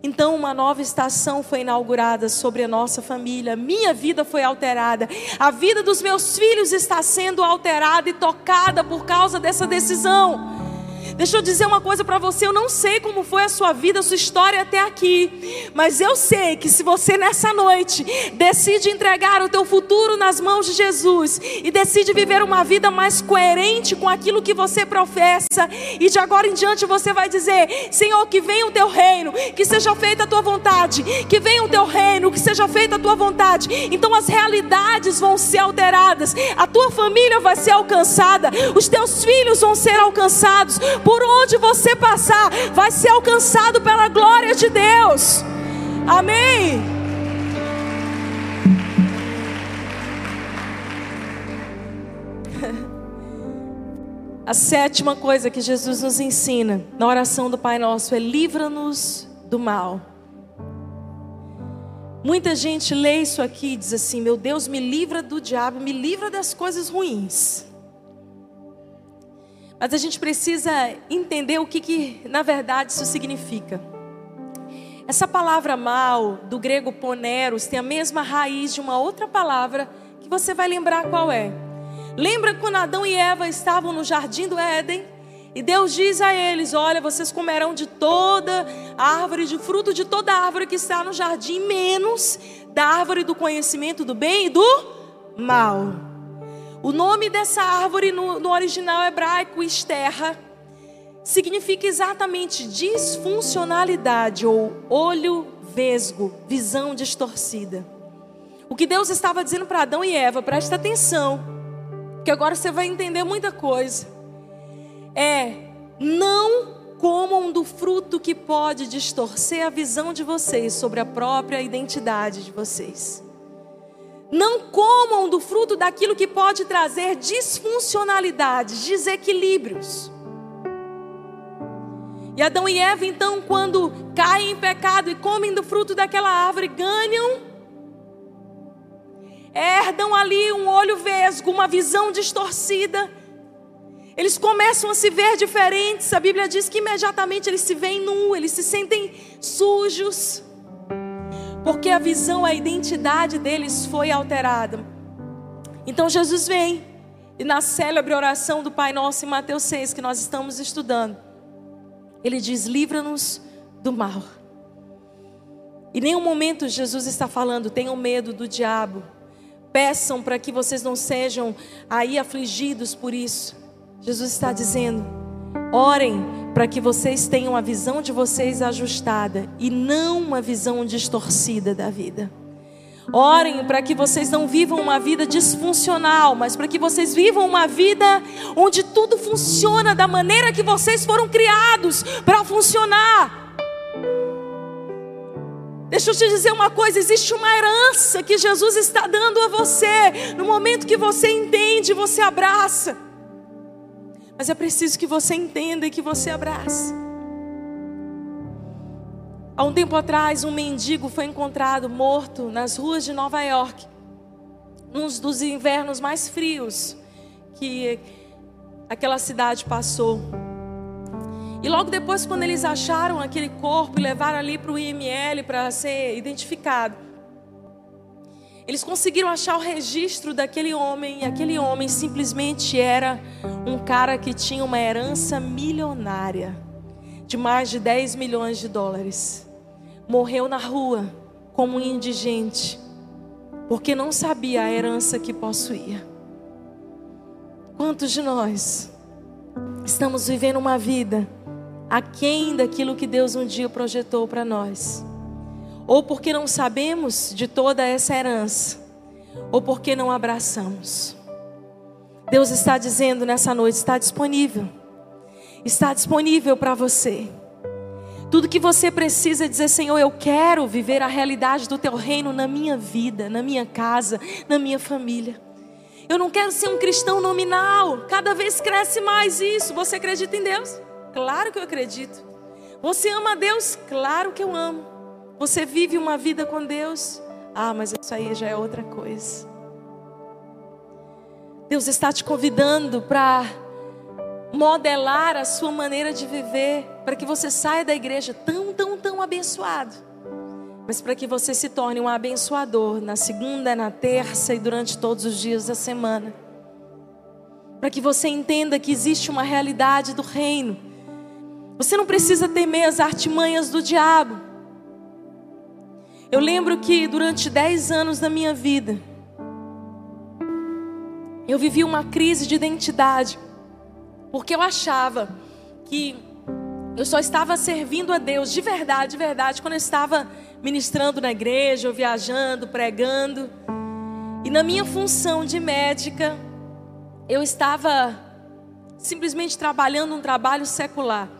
Então, uma nova estação foi inaugurada sobre a nossa família. Minha vida foi alterada. A vida dos meus filhos está sendo alterada e tocada por causa dessa decisão. Deixa eu dizer uma coisa para você, eu não sei como foi a sua vida, a sua história até aqui, mas eu sei que se você nessa noite decide entregar o teu futuro nas mãos de Jesus e decide viver uma vida mais coerente com aquilo que você professa, e de agora em diante você vai dizer: Senhor, que venha o teu reino, que seja feita a tua vontade, que venha o teu reino, que seja feita a tua vontade. Então as realidades vão ser alteradas, a tua família vai ser alcançada, os teus filhos vão ser alcançados por onde você passar, vai ser alcançado pela glória de Deus. Amém. A sétima coisa que Jesus nos ensina na oração do Pai Nosso é: livra-nos do mal. Muita gente lê isso aqui e diz assim: Meu Deus, me livra do diabo, me livra das coisas ruins. Mas a gente precisa entender o que, que na verdade isso significa. Essa palavra mal, do grego poneros, tem a mesma raiz de uma outra palavra que você vai lembrar qual é. Lembra quando Adão e Eva estavam no jardim do Éden? E Deus diz a eles: Olha, vocês comerão de toda árvore, de fruto de toda árvore que está no jardim, menos da árvore do conhecimento do bem e do mal. O nome dessa árvore no, no original hebraico, esterra, significa exatamente disfuncionalidade ou olho vesgo, visão distorcida. O que Deus estava dizendo para Adão e Eva, presta atenção, que agora você vai entender muita coisa. É, não comam do fruto que pode distorcer a visão de vocês sobre a própria identidade de vocês. Não comam do fruto daquilo que pode trazer disfuncionalidades, desequilíbrios. E Adão e Eva, então, quando caem em pecado e comem do fruto daquela árvore, ganham, herdam ali um olho vesgo, uma visão distorcida. Eles começam a se ver diferentes. A Bíblia diz que imediatamente eles se veem nu, eles se sentem sujos. Porque a visão, a identidade deles foi alterada. Então Jesus vem e na célebre oração do Pai Nosso em Mateus 6, que nós estamos estudando, ele diz: livra-nos do mal. E nenhum momento Jesus está falando, tenham medo do diabo. Peçam para que vocês não sejam aí afligidos por isso. Jesus está dizendo: orem para que vocês tenham a visão de vocês ajustada e não uma visão distorcida da vida. Orem para que vocês não vivam uma vida disfuncional, mas para que vocês vivam uma vida onde tudo funciona da maneira que vocês foram criados para funcionar. Deixa eu te dizer uma coisa: existe uma herança que Jesus está dando a você. No momento que você entende, você abraça. Mas é preciso que você entenda e que você abrace. Há um tempo atrás, um mendigo foi encontrado morto nas ruas de Nova York, num dos invernos mais frios que aquela cidade passou. E logo depois, quando eles acharam aquele corpo e levaram ali para o IML para ser identificado, eles conseguiram achar o registro daquele homem, e aquele homem simplesmente era um cara que tinha uma herança milionária, de mais de 10 milhões de dólares morreu na rua como um indigente, porque não sabia a herança que possuía. Quantos de nós estamos vivendo uma vida aquém daquilo que Deus um dia projetou para nós? Ou porque não sabemos de toda essa herança, ou porque não abraçamos. Deus está dizendo nessa noite: está disponível, está disponível para você. Tudo que você precisa é dizer, Senhor, eu quero viver a realidade do teu reino na minha vida, na minha casa, na minha família. Eu não quero ser um cristão nominal. Cada vez cresce mais isso. Você acredita em Deus? Claro que eu acredito. Você ama a Deus? Claro que eu amo. Você vive uma vida com Deus? Ah, mas isso aí já é outra coisa. Deus está te convidando para modelar a sua maneira de viver, para que você saia da igreja tão, tão, tão abençoado, mas para que você se torne um abençoador na segunda, na terça e durante todos os dias da semana. Para que você entenda que existe uma realidade do reino. Você não precisa temer as artimanhas do diabo. Eu lembro que durante dez anos da minha vida, eu vivi uma crise de identidade. Porque eu achava que eu só estava servindo a Deus de verdade, de verdade, quando eu estava ministrando na igreja, ou viajando, pregando. E na minha função de médica, eu estava simplesmente trabalhando um trabalho secular.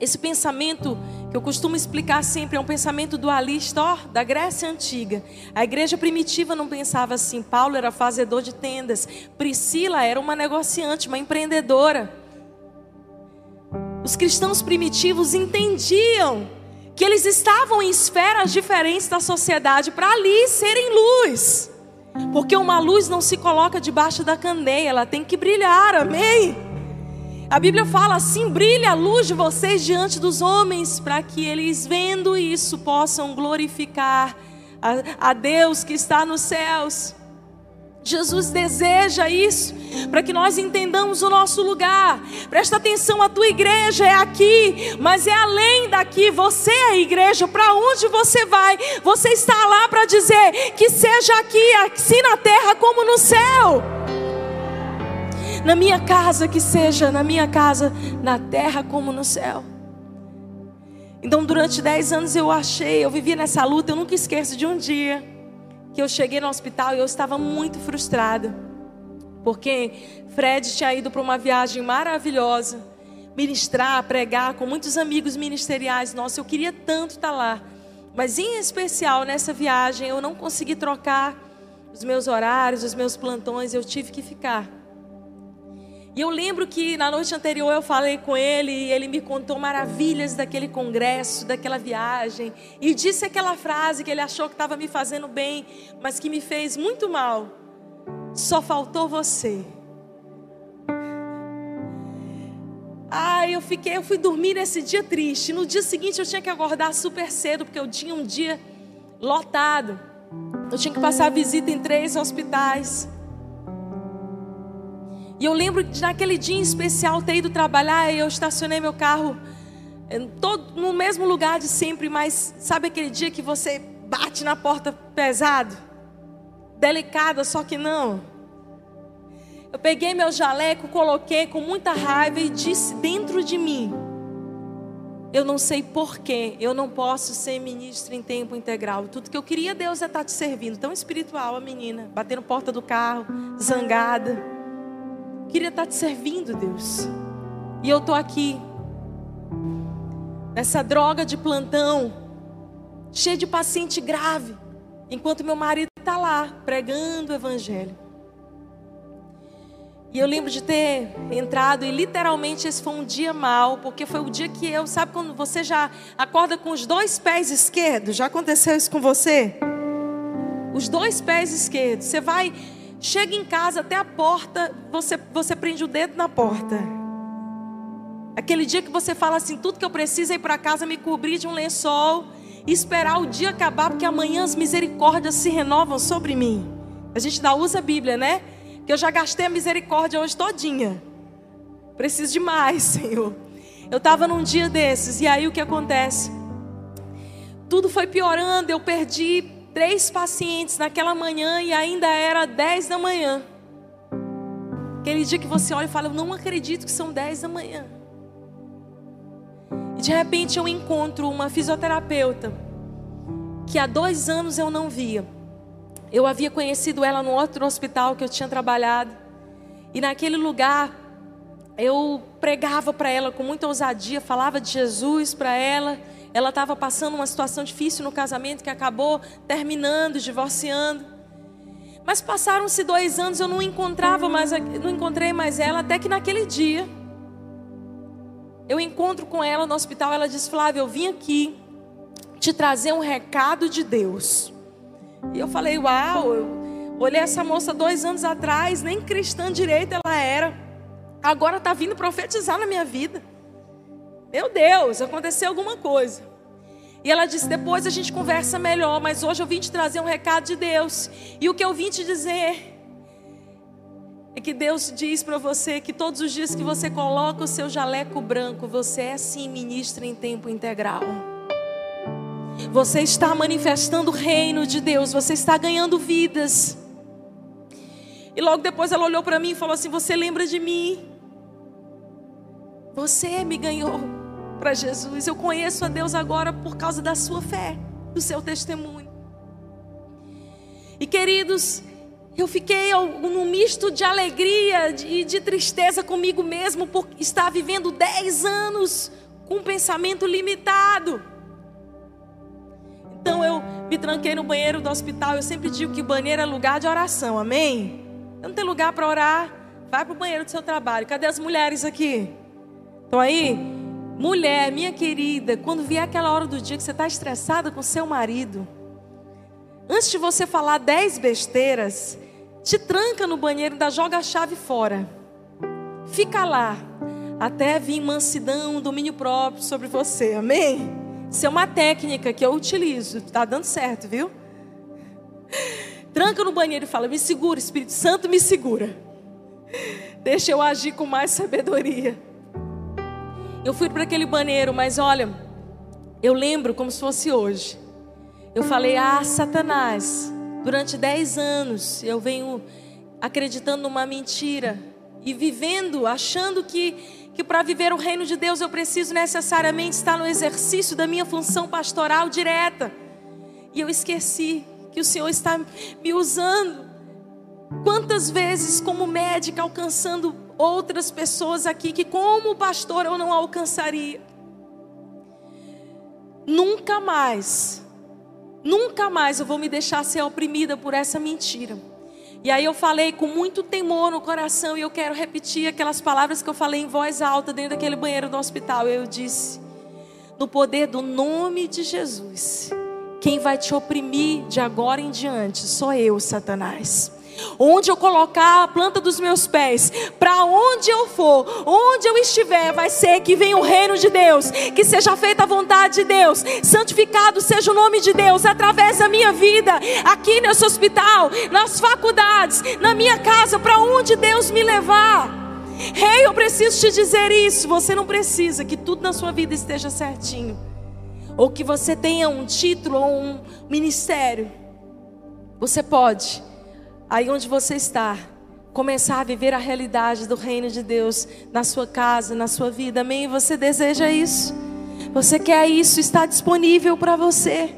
Esse pensamento que eu costumo explicar sempre é um pensamento dualista ó, da Grécia Antiga. A igreja primitiva não pensava assim. Paulo era fazedor de tendas. Priscila era uma negociante, uma empreendedora. Os cristãos primitivos entendiam que eles estavam em esferas diferentes da sociedade para ali serem luz. Porque uma luz não se coloca debaixo da candeia, ela tem que brilhar, amém? A Bíblia fala assim: brilha a luz de vocês diante dos homens, para que eles, vendo isso, possam glorificar a, a Deus que está nos céus. Jesus deseja isso, para que nós entendamos o nosso lugar. Presta atenção, a tua igreja é aqui, mas é além daqui. Você é a igreja, para onde você vai? Você está lá para dizer que seja aqui, assim na terra como no céu na minha casa, que seja na minha casa, na terra como no céu. Então, durante dez anos eu achei, eu vivia nessa luta, eu nunca esqueço de um dia que eu cheguei no hospital e eu estava muito frustrada, porque Fred tinha ido para uma viagem maravilhosa, ministrar, pregar com muitos amigos ministeriais. Nossa, eu queria tanto estar lá, mas em especial nessa viagem eu não consegui trocar os meus horários, os meus plantões, eu tive que ficar. E eu lembro que na noite anterior eu falei com ele e ele me contou maravilhas daquele congresso, daquela viagem. E disse aquela frase que ele achou que estava me fazendo bem, mas que me fez muito mal. Só faltou você. aí eu fiquei, eu fui dormir nesse dia triste. No dia seguinte eu tinha que acordar super cedo, porque eu tinha um dia lotado. Eu tinha que passar visita em três hospitais. E eu lembro de naquele dia em especial ter ido trabalhar e eu estacionei meu carro todo, no mesmo lugar de sempre, mas sabe aquele dia que você bate na porta pesado? Delicada, só que não. Eu peguei meu jaleco, coloquei com muita raiva e disse dentro de mim: Eu não sei porquê, eu não posso ser ministro em tempo integral. Tudo que eu queria, Deus é estar te servindo. Tão espiritual a menina, batendo porta do carro, zangada. Queria estar te servindo, Deus. E eu estou aqui, nessa droga de plantão, cheia de paciente grave, enquanto meu marido está lá pregando o evangelho. E eu lembro de ter entrado e literalmente esse foi um dia mal, porque foi o dia que eu, sabe quando você já acorda com os dois pés esquerdos? Já aconteceu isso com você? Os dois pés esquerdos. Você vai, chega em casa até a porta, você você prende o dedo na porta. Aquele dia que você fala assim, tudo que eu preciso é ir para casa me cobrir de um lençol e esperar o dia acabar, porque amanhã as misericórdias se renovam sobre mim. A gente ainda usa a Bíblia, né? que eu já gastei a misericórdia hoje todinha. Preciso de mais, Senhor. Eu estava num dia desses, e aí o que acontece? Tudo foi piorando, eu perdi três pacientes naquela manhã e ainda era dez da manhã. Aquele dia que você olha e fala, eu não acredito que são dez da manhã. E de repente eu encontro uma fisioterapeuta que há dois anos eu não via. Eu havia conhecido ela no outro hospital que eu tinha trabalhado. E naquele lugar, eu pregava para ela com muita ousadia, falava de Jesus para ela. Ela estava passando uma situação difícil no casamento que acabou terminando, divorciando. Mas passaram-se dois anos, eu não encontrava mais, não encontrei mais ela, até que naquele dia, eu encontro com ela no hospital. Ela diz: Flávia, eu vim aqui te trazer um recado de Deus. E eu falei, uau, eu olhei essa moça dois anos atrás, nem cristã direito ela era. Agora está vindo profetizar na minha vida. Meu Deus, aconteceu alguma coisa. E ela disse: depois a gente conversa melhor, mas hoje eu vim te trazer um recado de Deus. E o que eu vim te dizer é que Deus diz para você que todos os dias que você coloca o seu jaleco branco, você é sim ministra em tempo integral. Você está manifestando o reino de Deus, você está ganhando vidas. E logo depois ela olhou para mim e falou assim: Você lembra de mim? Você me ganhou para Jesus. Eu conheço a Deus agora por causa da sua fé, do seu testemunho. E queridos, eu fiquei num misto de alegria e de tristeza comigo mesmo por estar vivendo 10 anos com um pensamento limitado. Então eu me tranquei no banheiro do hospital. Eu sempre digo que banheiro é lugar de oração, amém? Não tem lugar para orar, vai para o banheiro do seu trabalho. Cadê as mulheres aqui? Estão aí? Mulher, minha querida, quando vier aquela hora do dia que você está estressada com seu marido, antes de você falar dez besteiras, te tranca no banheiro e ainda joga a chave fora. Fica lá, até vir mansidão, domínio próprio sobre você, amém? Isso é uma técnica que eu utilizo. Está dando certo, viu? Tranca no banheiro e fala: Me segura, Espírito Santo, me segura. Deixa eu agir com mais sabedoria. Eu fui para aquele banheiro, mas olha, eu lembro como se fosse hoje. Eu falei: Ah, Satanás, durante dez anos eu venho acreditando numa mentira e vivendo, achando que que para viver o reino de Deus eu preciso necessariamente estar no exercício da minha função pastoral direta. E eu esqueci que o Senhor está me usando. Quantas vezes, como médica, alcançando outras pessoas aqui que, como pastor, eu não alcançaria. Nunca mais, nunca mais eu vou me deixar ser oprimida por essa mentira. E aí eu falei com muito temor no coração e eu quero repetir aquelas palavras que eu falei em voz alta dentro daquele banheiro do hospital. Eu disse: No poder do nome de Jesus, quem vai te oprimir de agora em diante sou eu, Satanás. Onde eu colocar a planta dos meus pés, para onde eu for, onde eu estiver, vai ser que venha o reino de Deus, que seja feita a vontade de Deus, santificado seja o nome de Deus através da minha vida, aqui nesse hospital, nas faculdades, na minha casa, para onde Deus me levar. Rei, hey, eu preciso te dizer isso. Você não precisa que tudo na sua vida esteja certinho, ou que você tenha um título ou um ministério. Você pode aí onde você está, começar a viver a realidade do reino de Deus na sua casa, na sua vida. Amém? Você deseja isso? Você quer isso? Está disponível para você.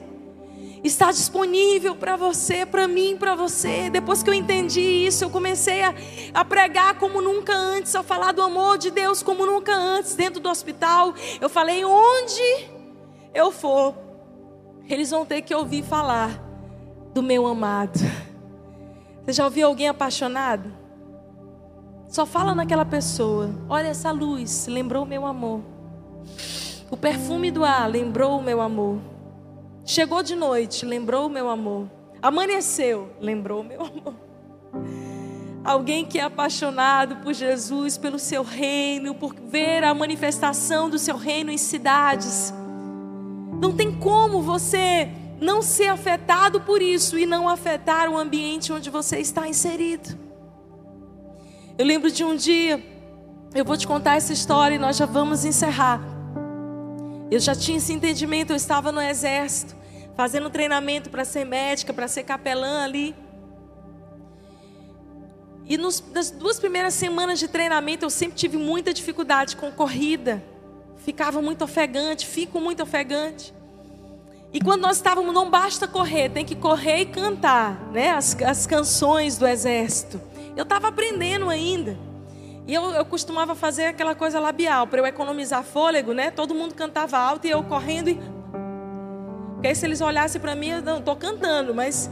Está disponível para você, para mim, para você. Depois que eu entendi isso, eu comecei a, a pregar como nunca antes, a falar do amor de Deus como nunca antes, dentro do hospital. Eu falei: onde eu for, eles vão ter que ouvir falar do meu amado. Você já ouviu alguém apaixonado? Só fala naquela pessoa. Olha essa luz, lembrou o meu amor. O perfume do ar lembrou o meu amor. Chegou de noite, lembrou o meu amor. Amanheceu, lembrou o meu amor. Alguém que é apaixonado por Jesus, pelo seu reino, por ver a manifestação do seu reino em cidades. Não tem como você não ser afetado por isso e não afetar o ambiente onde você está inserido. Eu lembro de um dia, eu vou te contar essa história e nós já vamos encerrar. Eu já tinha esse entendimento, eu estava no exército, fazendo treinamento para ser médica, para ser capelã ali. E nos, nas duas primeiras semanas de treinamento eu sempre tive muita dificuldade com corrida. Ficava muito ofegante, fico muito ofegante. E quando nós estávamos, não basta correr, tem que correr e cantar, né? As, as canções do exército. Eu estava aprendendo ainda. E eu, eu costumava fazer aquela coisa labial, para eu economizar fôlego, né? Todo mundo cantava alto e eu correndo e. Porque aí se eles olhassem para mim, eu não estou cantando, mas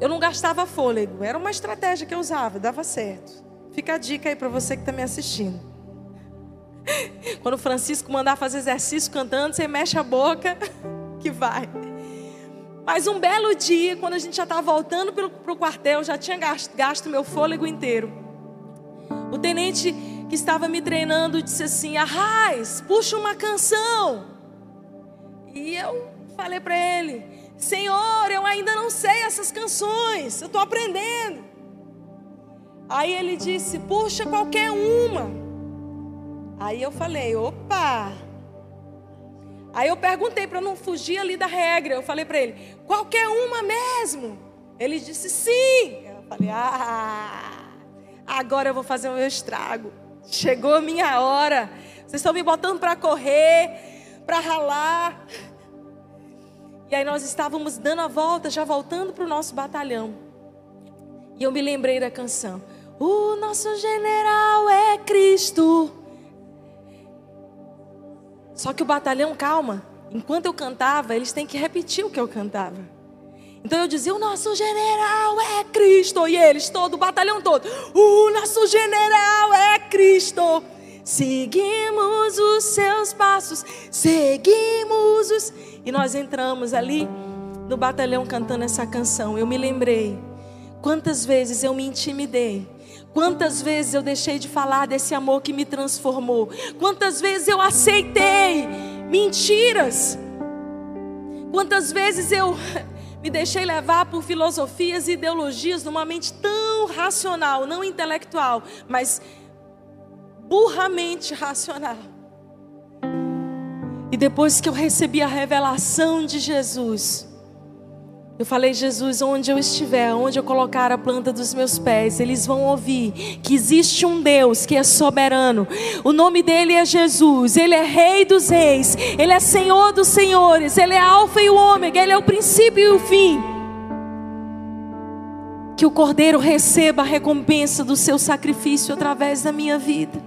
eu não gastava fôlego. Era uma estratégia que eu usava, dava certo. Fica a dica aí para você que está me assistindo. Quando o Francisco mandar fazer exercício cantando, você mexe a boca que vai. Mas um belo dia, quando a gente já estava voltando para o quartel, já tinha gasto, gasto meu fôlego inteiro. O tenente que estava me treinando disse assim: Arraiz, puxa uma canção. E eu falei para ele: Senhor, eu ainda não sei essas canções, eu estou aprendendo. Aí ele disse: Puxa qualquer uma. Aí eu falei: Opa, Aí eu perguntei para não fugir ali da regra. Eu falei para ele: qualquer uma mesmo? Ele disse sim. Eu falei: ah, agora eu vou fazer o meu estrago. Chegou a minha hora. Vocês estão me botando para correr, para ralar. E aí nós estávamos dando a volta, já voltando para o nosso batalhão. E eu me lembrei da canção. O nosso general é Cristo. Só que o batalhão, calma, enquanto eu cantava, eles têm que repetir o que eu cantava. Então eu dizia: O nosso general é Cristo. E eles, todo o batalhão todo: O nosso general é Cristo. Seguimos os seus passos, seguimos os. E nós entramos ali no batalhão cantando essa canção. Eu me lembrei quantas vezes eu me intimidei Quantas vezes eu deixei de falar desse amor que me transformou? Quantas vezes eu aceitei mentiras? Quantas vezes eu me deixei levar por filosofias e ideologias numa mente tão racional, não intelectual, mas burramente racional? E depois que eu recebi a revelação de Jesus, eu falei, Jesus, onde eu estiver, onde eu colocar a planta dos meus pés, eles vão ouvir que existe um Deus que é soberano. O nome dele é Jesus, ele é Rei dos Reis, ele é Senhor dos Senhores, ele é Alfa e o Ômega, ele é o princípio e o fim. Que o Cordeiro receba a recompensa do seu sacrifício através da minha vida.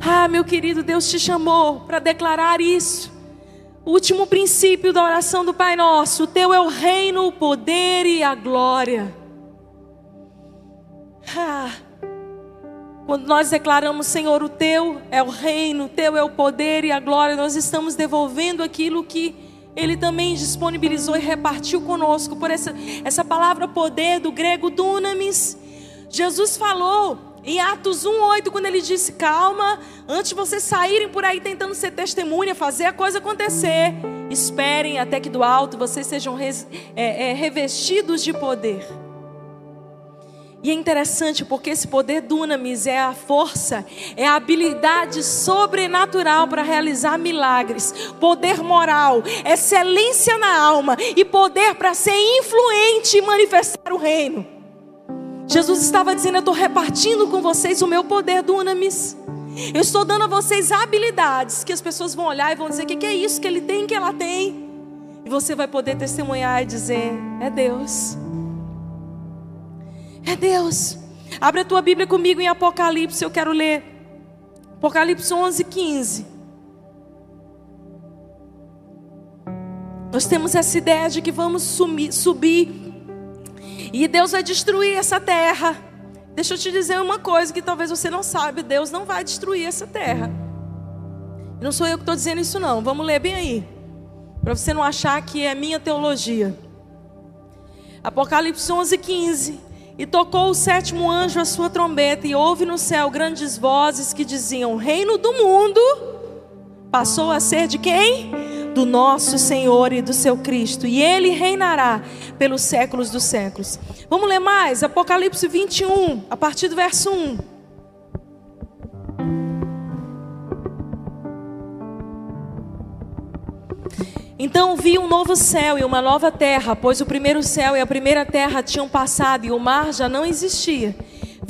Ah, meu querido, Deus te chamou para declarar isso. Último princípio da oração do Pai Nosso: o teu é o reino, o poder e a glória. Ah, quando nós declaramos, Senhor, o teu é o reino, o teu é o poder e a glória, nós estamos devolvendo aquilo que Ele também disponibilizou e repartiu conosco por essa, essa palavra poder do grego dunamis. Jesus falou em Atos 1,8, quando ele disse: Calma, antes de vocês saírem por aí tentando ser testemunha, fazer a coisa acontecer, esperem até que do alto vocês sejam res, é, é, revestidos de poder. E é interessante porque esse poder dunamis é a força, é a habilidade sobrenatural para realizar milagres, poder moral, excelência na alma e poder para ser influente e manifestar o reino. Jesus estava dizendo: Eu estou repartindo com vocês o meu poder dunamis. Eu estou dando a vocês habilidades que as pessoas vão olhar e vão dizer: O que, que é isso que ele tem, que ela tem? E você vai poder testemunhar e dizer: É Deus. É Deus. Abre a tua Bíblia comigo em Apocalipse, eu quero ler. Apocalipse 11, 15. Nós temos essa ideia de que vamos sumir, subir e Deus vai destruir essa terra. Deixa eu te dizer uma coisa que talvez você não saiba: Deus não vai destruir essa terra. Não sou eu que estou dizendo isso, não. Vamos ler bem aí, para você não achar que é minha teologia. Apocalipse 11, 15. E tocou o sétimo anjo a sua trombeta, e houve no céu grandes vozes que diziam: reino do mundo passou a ser de quem? Do nosso Senhor e do seu Cristo, e ele reinará pelos séculos dos séculos. Vamos ler mais? Apocalipse 21, a partir do verso 1. Então vi um novo céu e uma nova terra, pois o primeiro céu e a primeira terra tinham passado e o mar já não existia.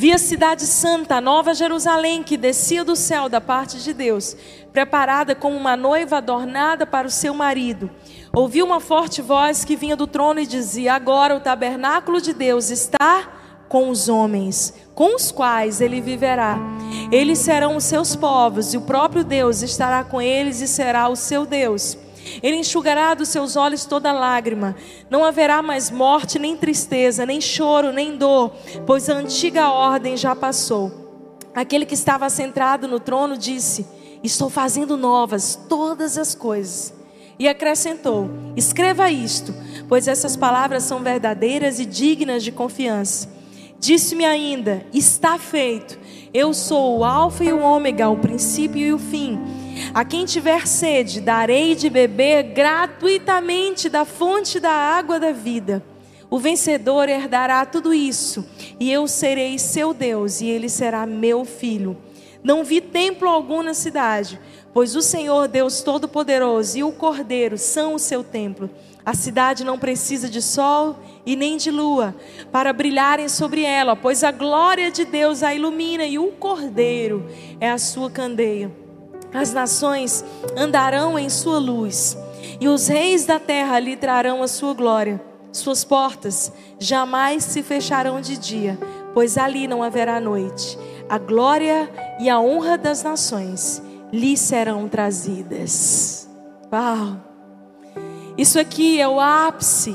Vi a cidade santa, a nova Jerusalém, que descia do céu da parte de Deus, preparada como uma noiva adornada para o seu marido. Ouvi uma forte voz que vinha do trono e dizia: Agora o tabernáculo de Deus está com os homens, com os quais ele viverá. Eles serão os seus povos, e o próprio Deus estará com eles e será o seu Deus. Ele enxugará dos seus olhos toda lágrima. Não haverá mais morte, nem tristeza, nem choro, nem dor, pois a antiga ordem já passou. Aquele que estava sentado no trono disse: Estou fazendo novas todas as coisas. E acrescentou: Escreva isto, pois essas palavras são verdadeiras e dignas de confiança. Disse-me ainda: Está feito. Eu sou o Alfa e o Ômega, o princípio e o fim. A quem tiver sede, darei de beber gratuitamente da fonte da água da vida. O vencedor herdará tudo isso, e eu serei seu Deus, e ele será meu filho. Não vi templo algum na cidade, pois o Senhor Deus Todo-Poderoso e o Cordeiro são o seu templo. A cidade não precisa de sol e nem de lua para brilharem sobre ela, pois a glória de Deus a ilumina e o Cordeiro é a sua candeia. As nações andarão em sua luz, e os reis da terra lhe trarão a sua glória. Suas portas jamais se fecharão de dia, pois ali não haverá noite. A glória e a honra das nações lhe serão trazidas. Uau! Isso aqui é o ápice,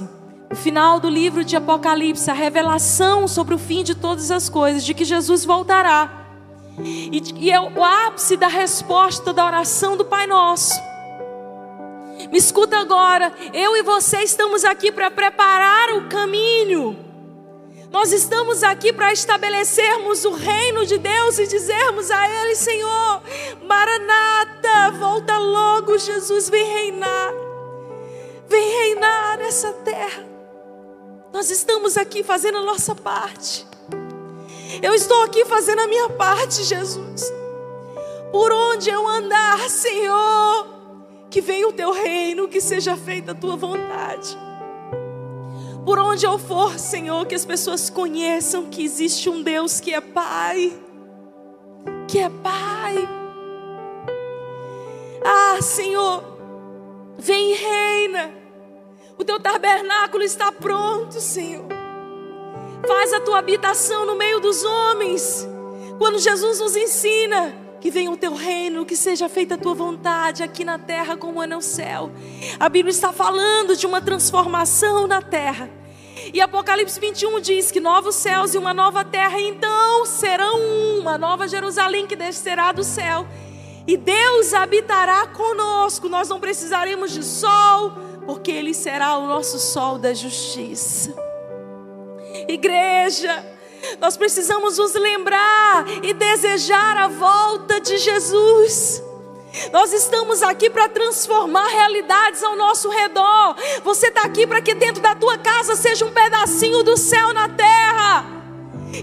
o final do livro de Apocalipse, a revelação sobre o fim de todas as coisas, de que Jesus voltará. E, e é o ápice da resposta da oração do Pai Nosso. Me escuta agora, eu e você estamos aqui para preparar o caminho. Nós estamos aqui para estabelecermos o reino de Deus e dizermos a Ele, Senhor, Maranata, volta logo, Jesus, vem reinar. Vem reinar nessa terra. Nós estamos aqui fazendo a nossa parte. Eu estou aqui fazendo a minha parte, Jesus. Por onde eu andar, Senhor, que venha o teu reino, que seja feita a tua vontade. Por onde eu for, Senhor, que as pessoas conheçam que existe um Deus que é Pai, que é Pai. Ah, Senhor, vem e reina. O teu tabernáculo está pronto, Senhor. Faz a tua habitação no meio dos homens. Quando Jesus nos ensina que venha o teu reino, que seja feita a tua vontade aqui na terra como é no céu. A Bíblia está falando de uma transformação na terra. E Apocalipse 21 diz que novos céus e uma nova terra então serão uma nova Jerusalém que descerá do céu. E Deus habitará conosco. Nós não precisaremos de sol, porque Ele será o nosso sol da justiça. Igreja, nós precisamos nos lembrar e desejar a volta de Jesus. Nós estamos aqui para transformar realidades ao nosso redor. Você está aqui para que dentro da tua casa seja um pedacinho do céu na terra.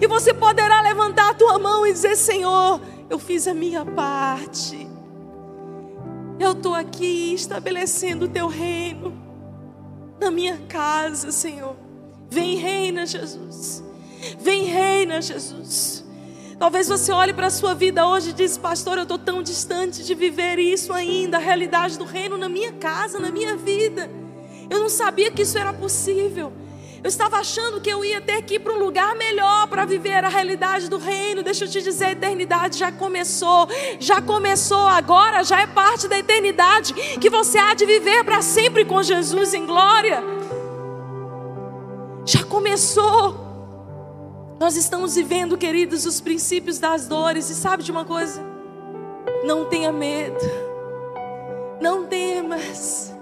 E você poderá levantar a tua mão e dizer: Senhor, eu fiz a minha parte. Eu estou aqui estabelecendo o teu reino na minha casa, Senhor. Vem, reina, Jesus. Vem, reina, Jesus. Talvez você olhe para a sua vida hoje e diz, pastor, eu estou tão distante de viver isso ainda, a realidade do reino na minha casa, na minha vida. Eu não sabia que isso era possível. Eu estava achando que eu ia ter que ir para um lugar melhor para viver a realidade do reino. Deixa eu te dizer, a eternidade já começou. Já começou agora, já é parte da eternidade que você há de viver para sempre com Jesus em glória. Já começou. Nós estamos vivendo, queridos, os princípios das dores. E sabe de uma coisa? Não tenha medo. Não temas.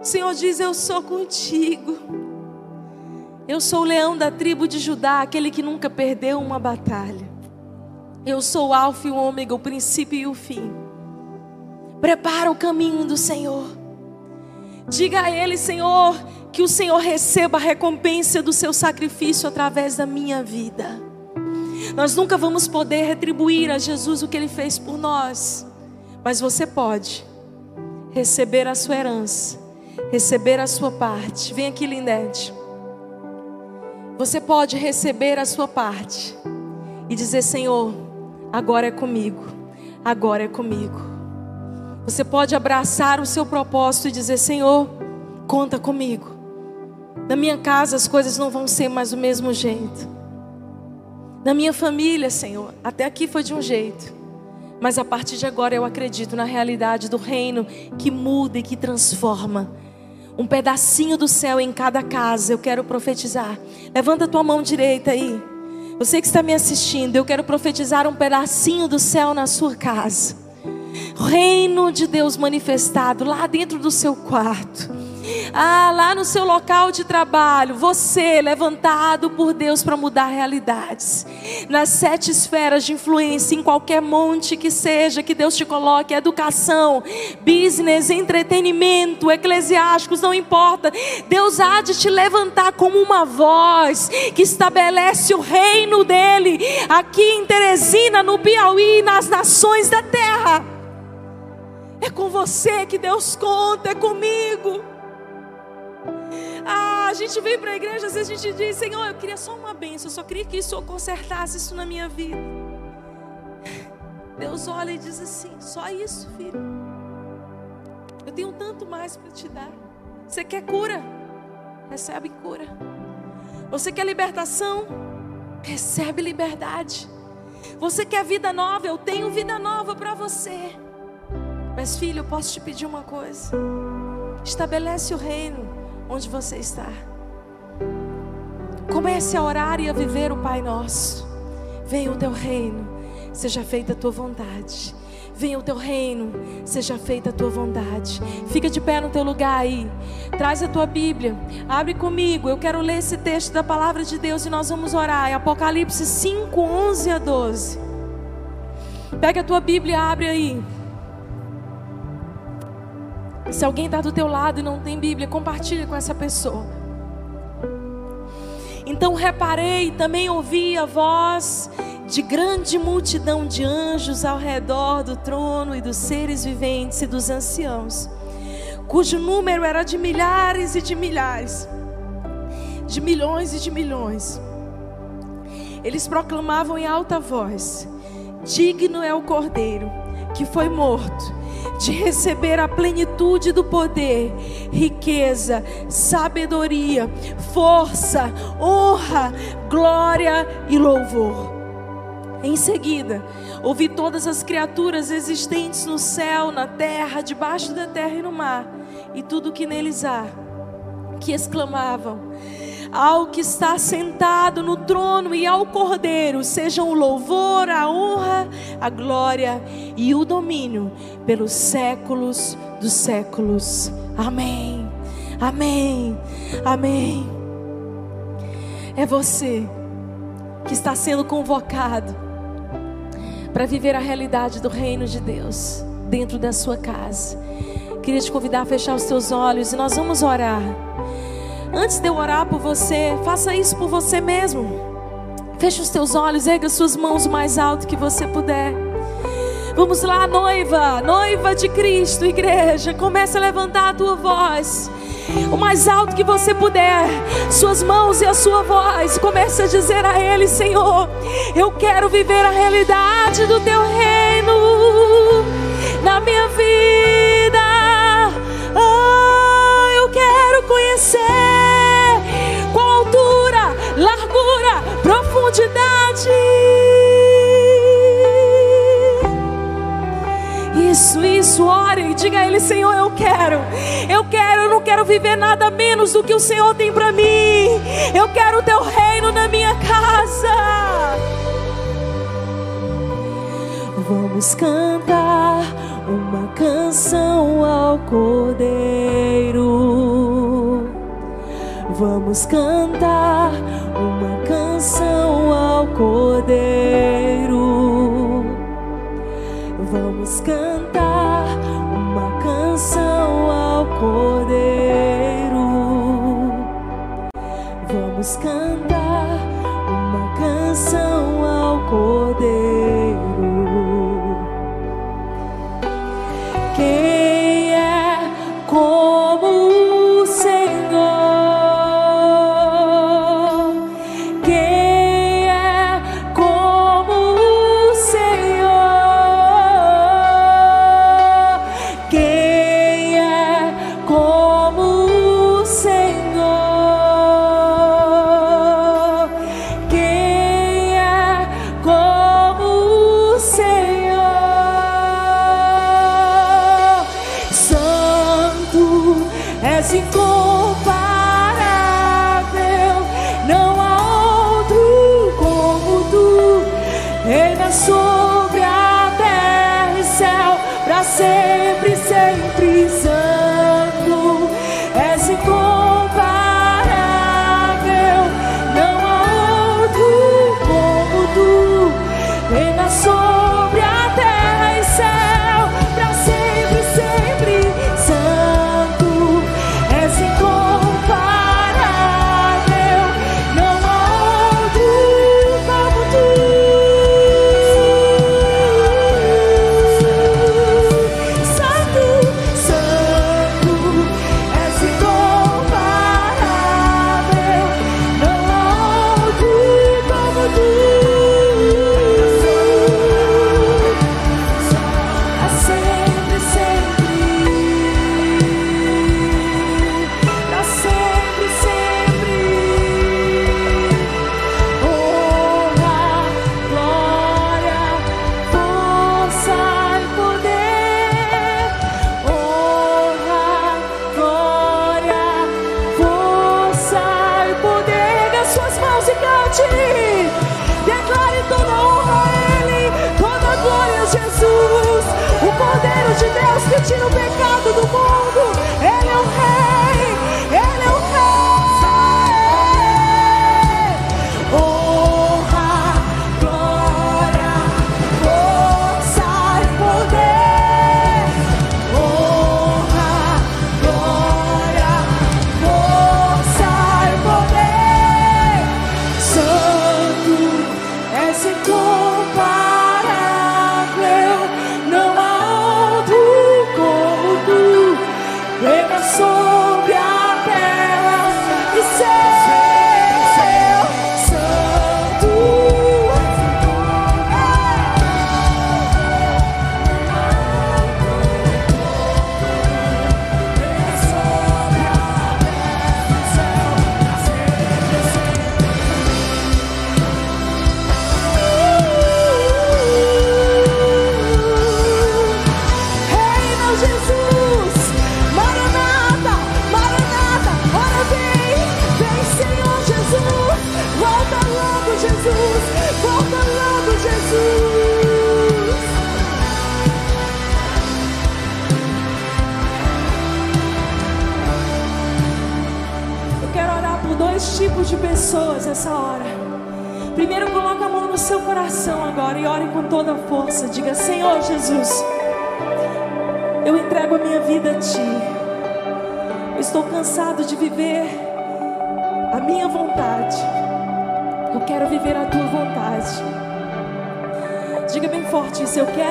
O Senhor diz: Eu sou contigo. Eu sou o leão da tribo de Judá, aquele que nunca perdeu uma batalha. Eu sou o Alfa e o Ômega, o princípio e o fim. Prepara o caminho do Senhor. Diga a Ele, Senhor, que o Senhor receba a recompensa do seu sacrifício através da minha vida. Nós nunca vamos poder retribuir a Jesus o que ele fez por nós, mas você pode receber a sua herança, receber a sua parte. Vem aqui, Lindete. Você pode receber a sua parte e dizer: Senhor, agora é comigo, agora é comigo. Você pode abraçar o seu propósito e dizer: Senhor, conta comigo. Na minha casa as coisas não vão ser mais do mesmo jeito. Na minha família, Senhor, até aqui foi de um jeito. Mas a partir de agora eu acredito na realidade do reino que muda e que transforma. Um pedacinho do céu em cada casa, eu quero profetizar. Levanta a tua mão direita aí. Você que está me assistindo, eu quero profetizar um pedacinho do céu na sua casa. Reino de Deus manifestado lá dentro do seu quarto ah, lá no seu local de trabalho, você levantado por Deus para mudar realidades. Nas sete esferas de influência, em qualquer monte que seja que Deus te coloque, educação, business, entretenimento, eclesiásticos, não importa. Deus há de te levantar como uma voz que estabelece o reino dele aqui em Teresina, no Piauí, nas nações da terra. É com você que Deus conta, é comigo. Ah, a gente vem para a igreja, às vezes a gente diz: Senhor, eu queria só uma bênção, eu só queria que isso consertasse isso na minha vida. Deus olha e diz assim: Só isso, filho. Eu tenho tanto mais para te dar. Você quer cura? Recebe cura. Você quer libertação? Recebe liberdade. Você quer vida nova? Eu tenho vida nova para você. Mas, filho, eu posso te pedir uma coisa: estabelece o reino onde você está. Comece a orar e a viver o Pai Nosso. Venha o teu reino, seja feita a tua vontade. Venha o teu reino, seja feita a tua vontade. Fica de pé no teu lugar aí. Traz a tua Bíblia. Abre comigo. Eu quero ler esse texto da palavra de Deus e nós vamos orar. É Apocalipse 5, 11 a 12. Pega a tua Bíblia e abre aí. Se alguém está do teu lado e não tem Bíblia, compartilha com essa pessoa. Então reparei, também ouvi a voz de grande multidão de anjos ao redor do trono e dos seres viventes e dos anciãos, cujo número era de milhares e de milhares, de milhões e de milhões. Eles proclamavam em alta voz: Digno é o Cordeiro que foi morto de receber a plenitude do poder, riqueza, sabedoria, força, honra, glória e louvor. Em seguida, ouvi todas as criaturas existentes no céu, na terra, debaixo da terra e no mar, e tudo que neles há, que exclamavam: ao que está sentado no trono e ao Cordeiro, sejam o louvor, a honra, a glória e o domínio pelos séculos dos séculos. Amém. Amém. Amém. É você que está sendo convocado para viver a realidade do reino de Deus dentro da sua casa. Queria te convidar a fechar os teus olhos e nós vamos orar. Antes de eu orar por você, faça isso por você mesmo. Feche os teus olhos, erga suas mãos o mais alto que você puder. Vamos lá, noiva, noiva de Cristo, igreja, comece a levantar a tua voz. O mais alto que você puder, suas mãos e a sua voz, comece a dizer a Ele: Senhor, eu quero viver a realidade do Teu reino na minha vida. Quero conhecer qual altura, largura, profundidade. Isso, isso, ore e diga a Ele: Senhor, eu quero, eu quero, eu não quero viver nada menos do que o Senhor tem para mim. Eu quero o Teu reino na minha casa. Vamos cantar uma canção ao Cordeiro. Vamos cantar uma canção ao Cordeiro. Vamos cantar uma canção ao Cordeiro. Vamos cantar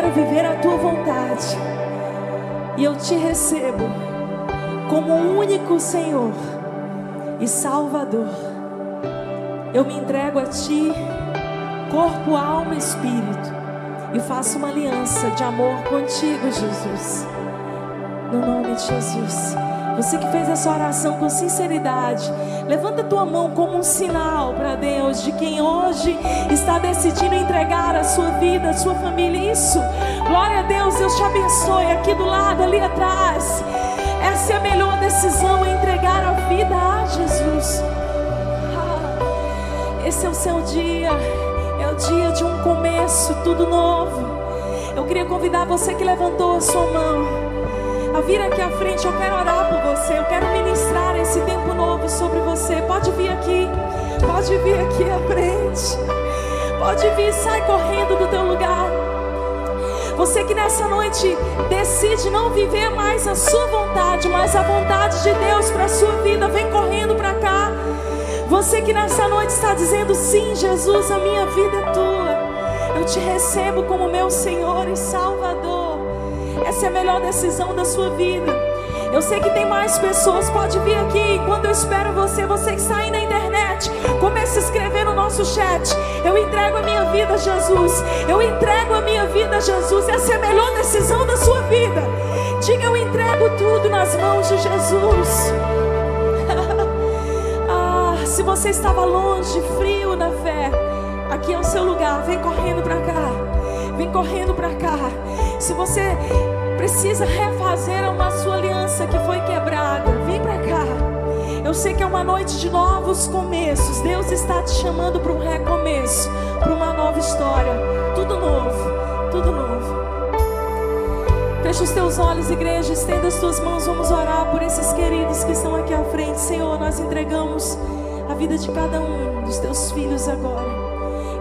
quero viver a Tua vontade. E eu te recebo como único Senhor e Salvador. Eu me entrego a Ti, corpo, alma e espírito, e faço uma aliança de amor contigo, Jesus. No nome de Jesus. Você que fez essa oração com sinceridade, levanta tua mão como um sinal para Deus de quem hoje está decidindo entregar a sua vida, a sua família. Isso, glória a Deus, Deus te abençoe. Aqui do lado, ali atrás. Essa é a melhor decisão, é entregar a vida a Jesus. Ah, esse é o seu dia, é o dia de um começo, tudo novo. Eu queria convidar você que levantou a sua mão a vir aqui à frente. Eu quero orar por você, eu quero ministrar esse tempo novo sobre você. Pode vir aqui, pode vir aqui à frente. Pode vir, sai correndo do teu lugar. Você que nessa noite decide não viver mais a sua vontade, mas a vontade de Deus para a sua vida, vem correndo para cá. Você que nessa noite está dizendo sim, Jesus, a minha vida é tua. Eu te recebo como meu Senhor e Salvador. Essa é a melhor decisão da sua vida. Eu sei que tem mais pessoas, pode vir aqui. Enquanto eu espero você, você que está aí na internet, comece a escrever no nosso chat. Eu entrego a minha vida a Jesus. Eu entrego a minha vida a Jesus. Essa é a melhor decisão da sua vida. Diga, eu entrego tudo nas mãos de Jesus. ah, se você estava longe, frio na fé, aqui é o seu lugar. Vem correndo para cá. Vem correndo para cá. Se você precisa refazer uma sua aliança que foi quebrada. Eu sei que é uma noite de novos começos. Deus está te chamando para um recomeço, para uma nova história. Tudo novo, tudo novo. Feche os teus olhos, igreja, estenda as tuas mãos. Vamos orar por esses queridos que estão aqui à frente. Senhor, nós entregamos a vida de cada um dos teus filhos agora.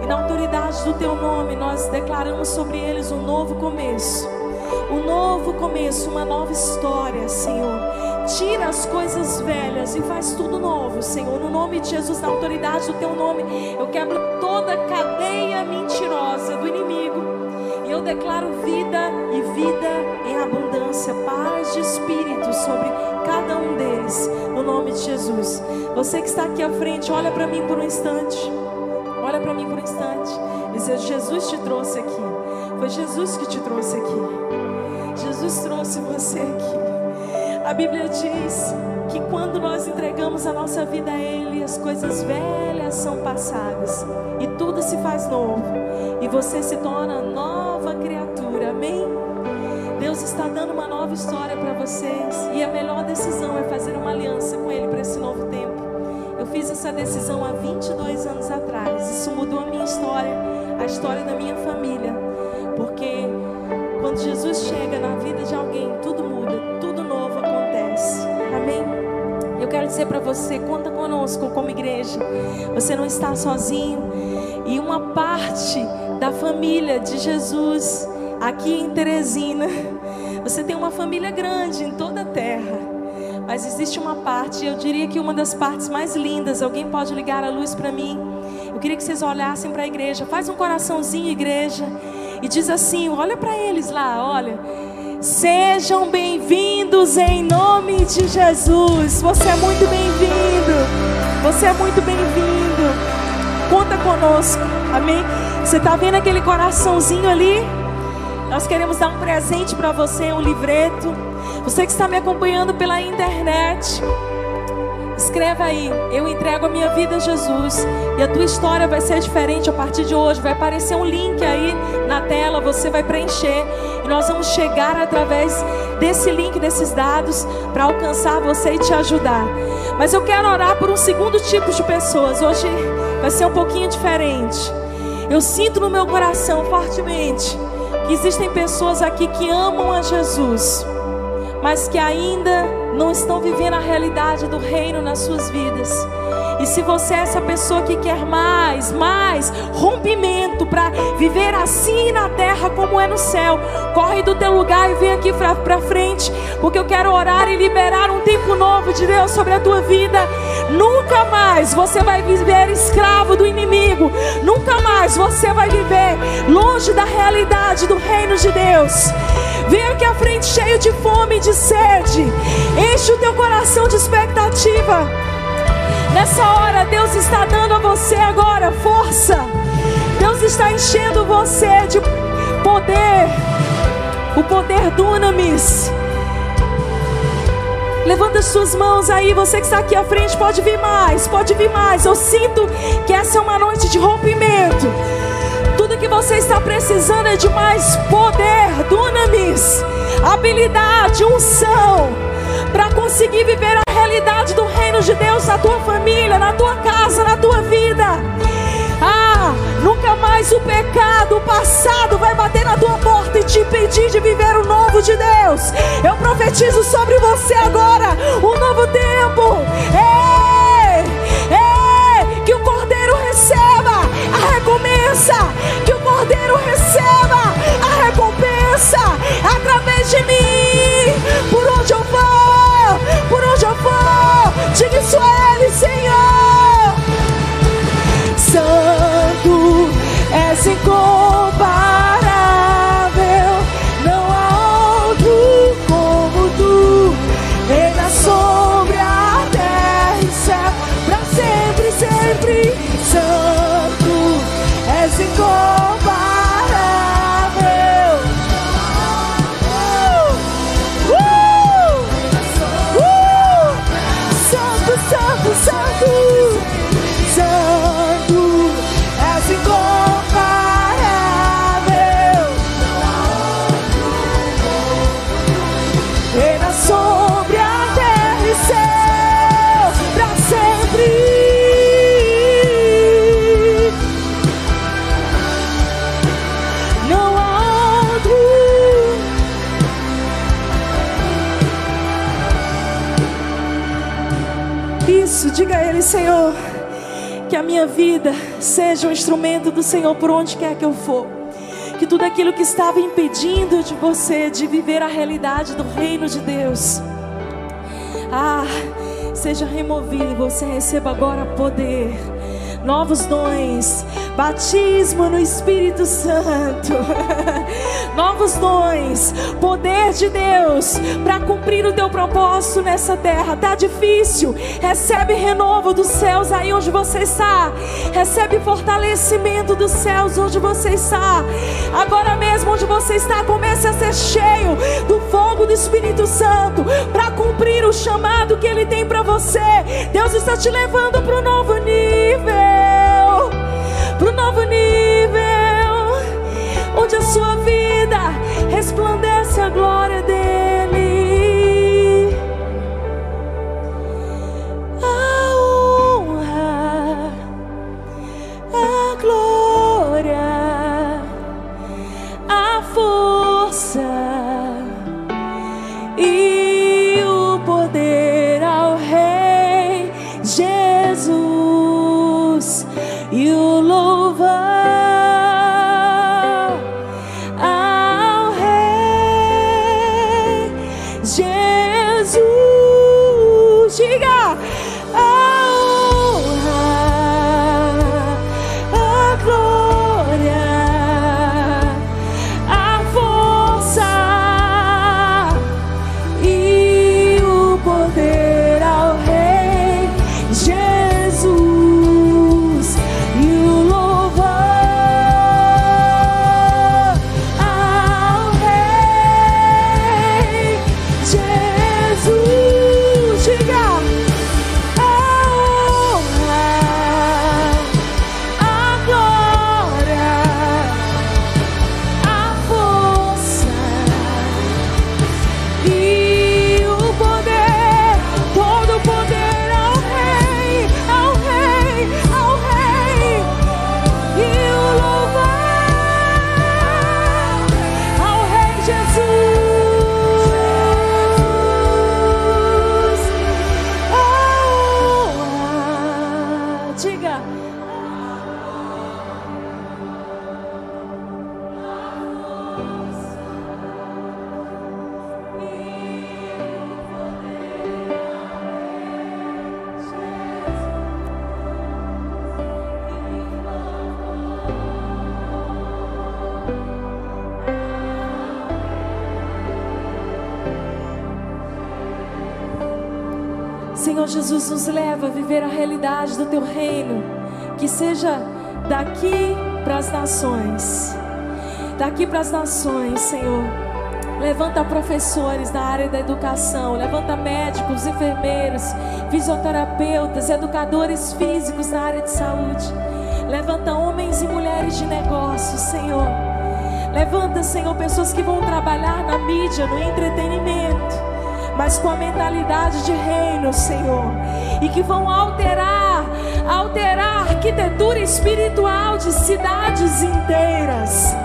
E na autoridade do teu nome, nós declaramos sobre eles um novo começo um novo começo, uma nova história, Senhor. Tira as coisas velhas e faz tudo novo, Senhor. No nome de Jesus, na autoridade do Teu nome, eu quebro toda cadeia mentirosa do inimigo. E eu declaro vida e vida em abundância, paz de espírito sobre cada um deles. No nome de Jesus. Você que está aqui à frente, olha para mim por um instante. Olha para mim por um instante. Dizer, Jesus te trouxe aqui. Foi Jesus que te trouxe aqui. Jesus trouxe você aqui. A Bíblia diz que quando nós entregamos a nossa vida a Ele, as coisas velhas são passadas e tudo se faz novo e você se torna nova criatura. Amém? Deus está dando uma nova história para vocês e a melhor decisão é fazer uma aliança com Ele para esse novo tempo. Eu fiz essa decisão há 22 anos atrás. Isso mudou a minha história, a história da minha família, porque quando Jesus chega na vida de alguém, tudo muda, dizer para você, conta conosco como igreja. Você não está sozinho. E uma parte da família de Jesus aqui em Teresina. Você tem uma família grande em toda a terra. Mas existe uma parte, eu diria que uma das partes mais lindas. Alguém pode ligar a luz para mim? Eu queria que vocês olhassem para a igreja. Faz um coraçãozinho, igreja e diz assim: olha para eles lá, olha. Sejam bem-vindos em nome de Jesus. Você é muito bem-vindo. Você é muito bem-vindo. Conta conosco. Amém? Você está vendo aquele coraçãozinho ali? Nós queremos dar um presente para você, um livreto. Você que está me acompanhando pela internet. Escreva aí, eu entrego a minha vida a Jesus. E a tua história vai ser diferente a partir de hoje. Vai aparecer um link aí na tela, você vai preencher. E nós vamos chegar através desse link, desses dados, para alcançar você e te ajudar. Mas eu quero orar por um segundo tipo de pessoas. Hoje vai ser um pouquinho diferente. Eu sinto no meu coração fortemente que existem pessoas aqui que amam a Jesus, mas que ainda não estão vivendo a realidade do reino nas suas vidas. E se você é essa pessoa que quer mais, mais rompimento para viver assim na terra como é no céu, corre do teu lugar e vem aqui para frente, porque eu quero orar e liberar um tempo novo de Deus sobre a tua vida. Nunca mais você vai viver escravo do inimigo. Nunca mais você vai viver longe da realidade do reino de Deus. Vem aqui à frente cheio de fome e de sede. Enche o teu coração de expectativa. Nessa hora, Deus está dando a você agora força. Deus está enchendo você de poder. O poder do Unamis. Levanta as suas mãos aí, você que está aqui à frente, pode vir mais, pode vir mais. Eu sinto que essa é uma noite de rompimento. Você está precisando é de mais poder, dunamis, habilidade, unção, para conseguir viver a realidade do reino de Deus na tua família, na tua casa, na tua vida. Ah, nunca mais o pecado, o passado vai bater na tua porta e te impedir de viver o novo de Deus. Eu profetizo sobre você agora um novo tempo. Ei, ei, que o Cordeiro receba a recompensa, Cordeiro receba a recompensa através de mim, por onde eu for, por onde eu for. Diga isso a Ele, Senhor. Santo és incomparável, Diga a Ele, Senhor, que a minha vida seja um instrumento do Senhor por onde quer que eu for. Que tudo aquilo que estava impedindo de você de viver a realidade do reino de Deus, ah, seja removido e você receba agora poder, novos dons, batismo no Espírito Santo, novos dons, poder de Deus para cumprir o teu propósito nessa terra. Tá difícil? Recebe renovo dos céus aí onde você está. Recebe fortalecimento dos céus onde você está. Agora mesmo onde você está, comece a ser cheio do fogo do Espírito Santo para cumprir o chamado que ele tem para você. Deus está te levando para o novo nível. Para o novo nível onde a sua vida resplandece a glória dele. Senhor Jesus, nos leva a viver a realidade do teu reino, que seja daqui para as nações. Daqui para as nações, Senhor. Levanta professores na área da educação, levanta médicos, enfermeiros, fisioterapeutas, educadores físicos na área de saúde. Levanta homens e mulheres de negócios, Senhor. Levanta, Senhor, pessoas que vão trabalhar na mídia, no entretenimento, mas com a mentalidade de reino, Senhor, e que vão alterar, alterar a arquitetura espiritual de cidades inteiras,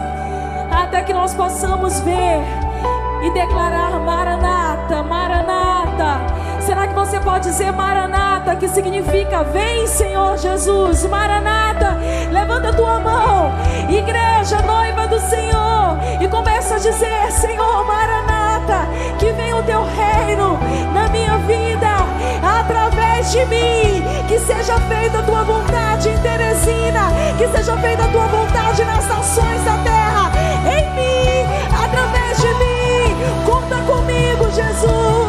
até que nós possamos ver e declarar Maranata, Maranata. Será que você pode dizer Maranata, que significa vem, Senhor Jesus? Maranata, levanta a tua mão, igreja, noiva do Senhor, e começa a dizer: Senhor, teu reino na minha vida, através de mim, que seja feita a tua vontade em Teresina, que seja feita a tua vontade nas nações da terra, em mim, através de mim. Conta comigo, Jesus.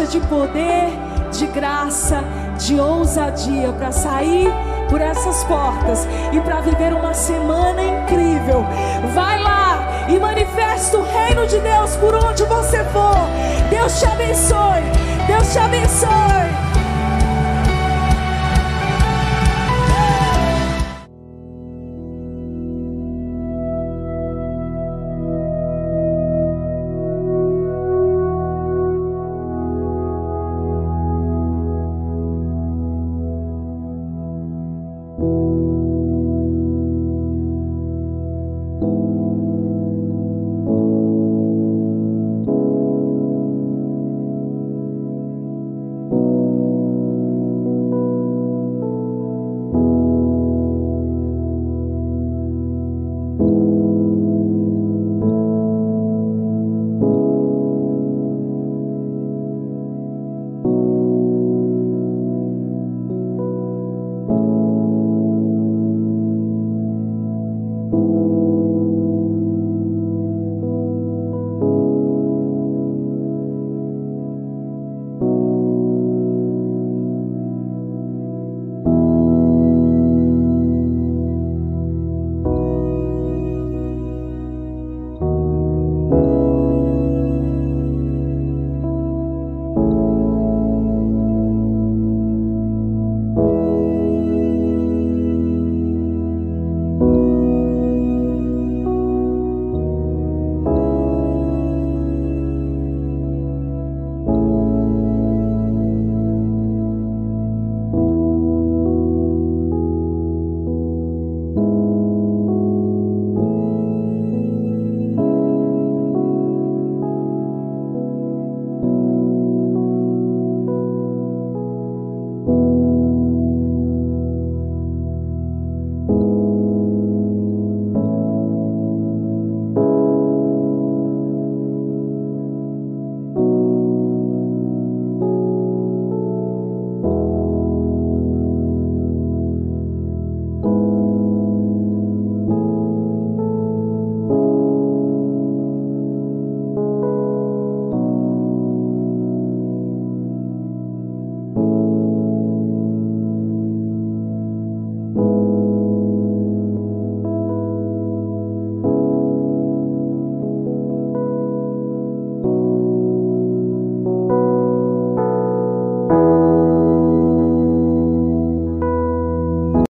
De poder, de graça, de ousadia para sair por essas portas e para viver uma semana incrível. Vai lá e manifesta o reino de Deus por onde você for. Deus te abençoe. Deus te abençoe.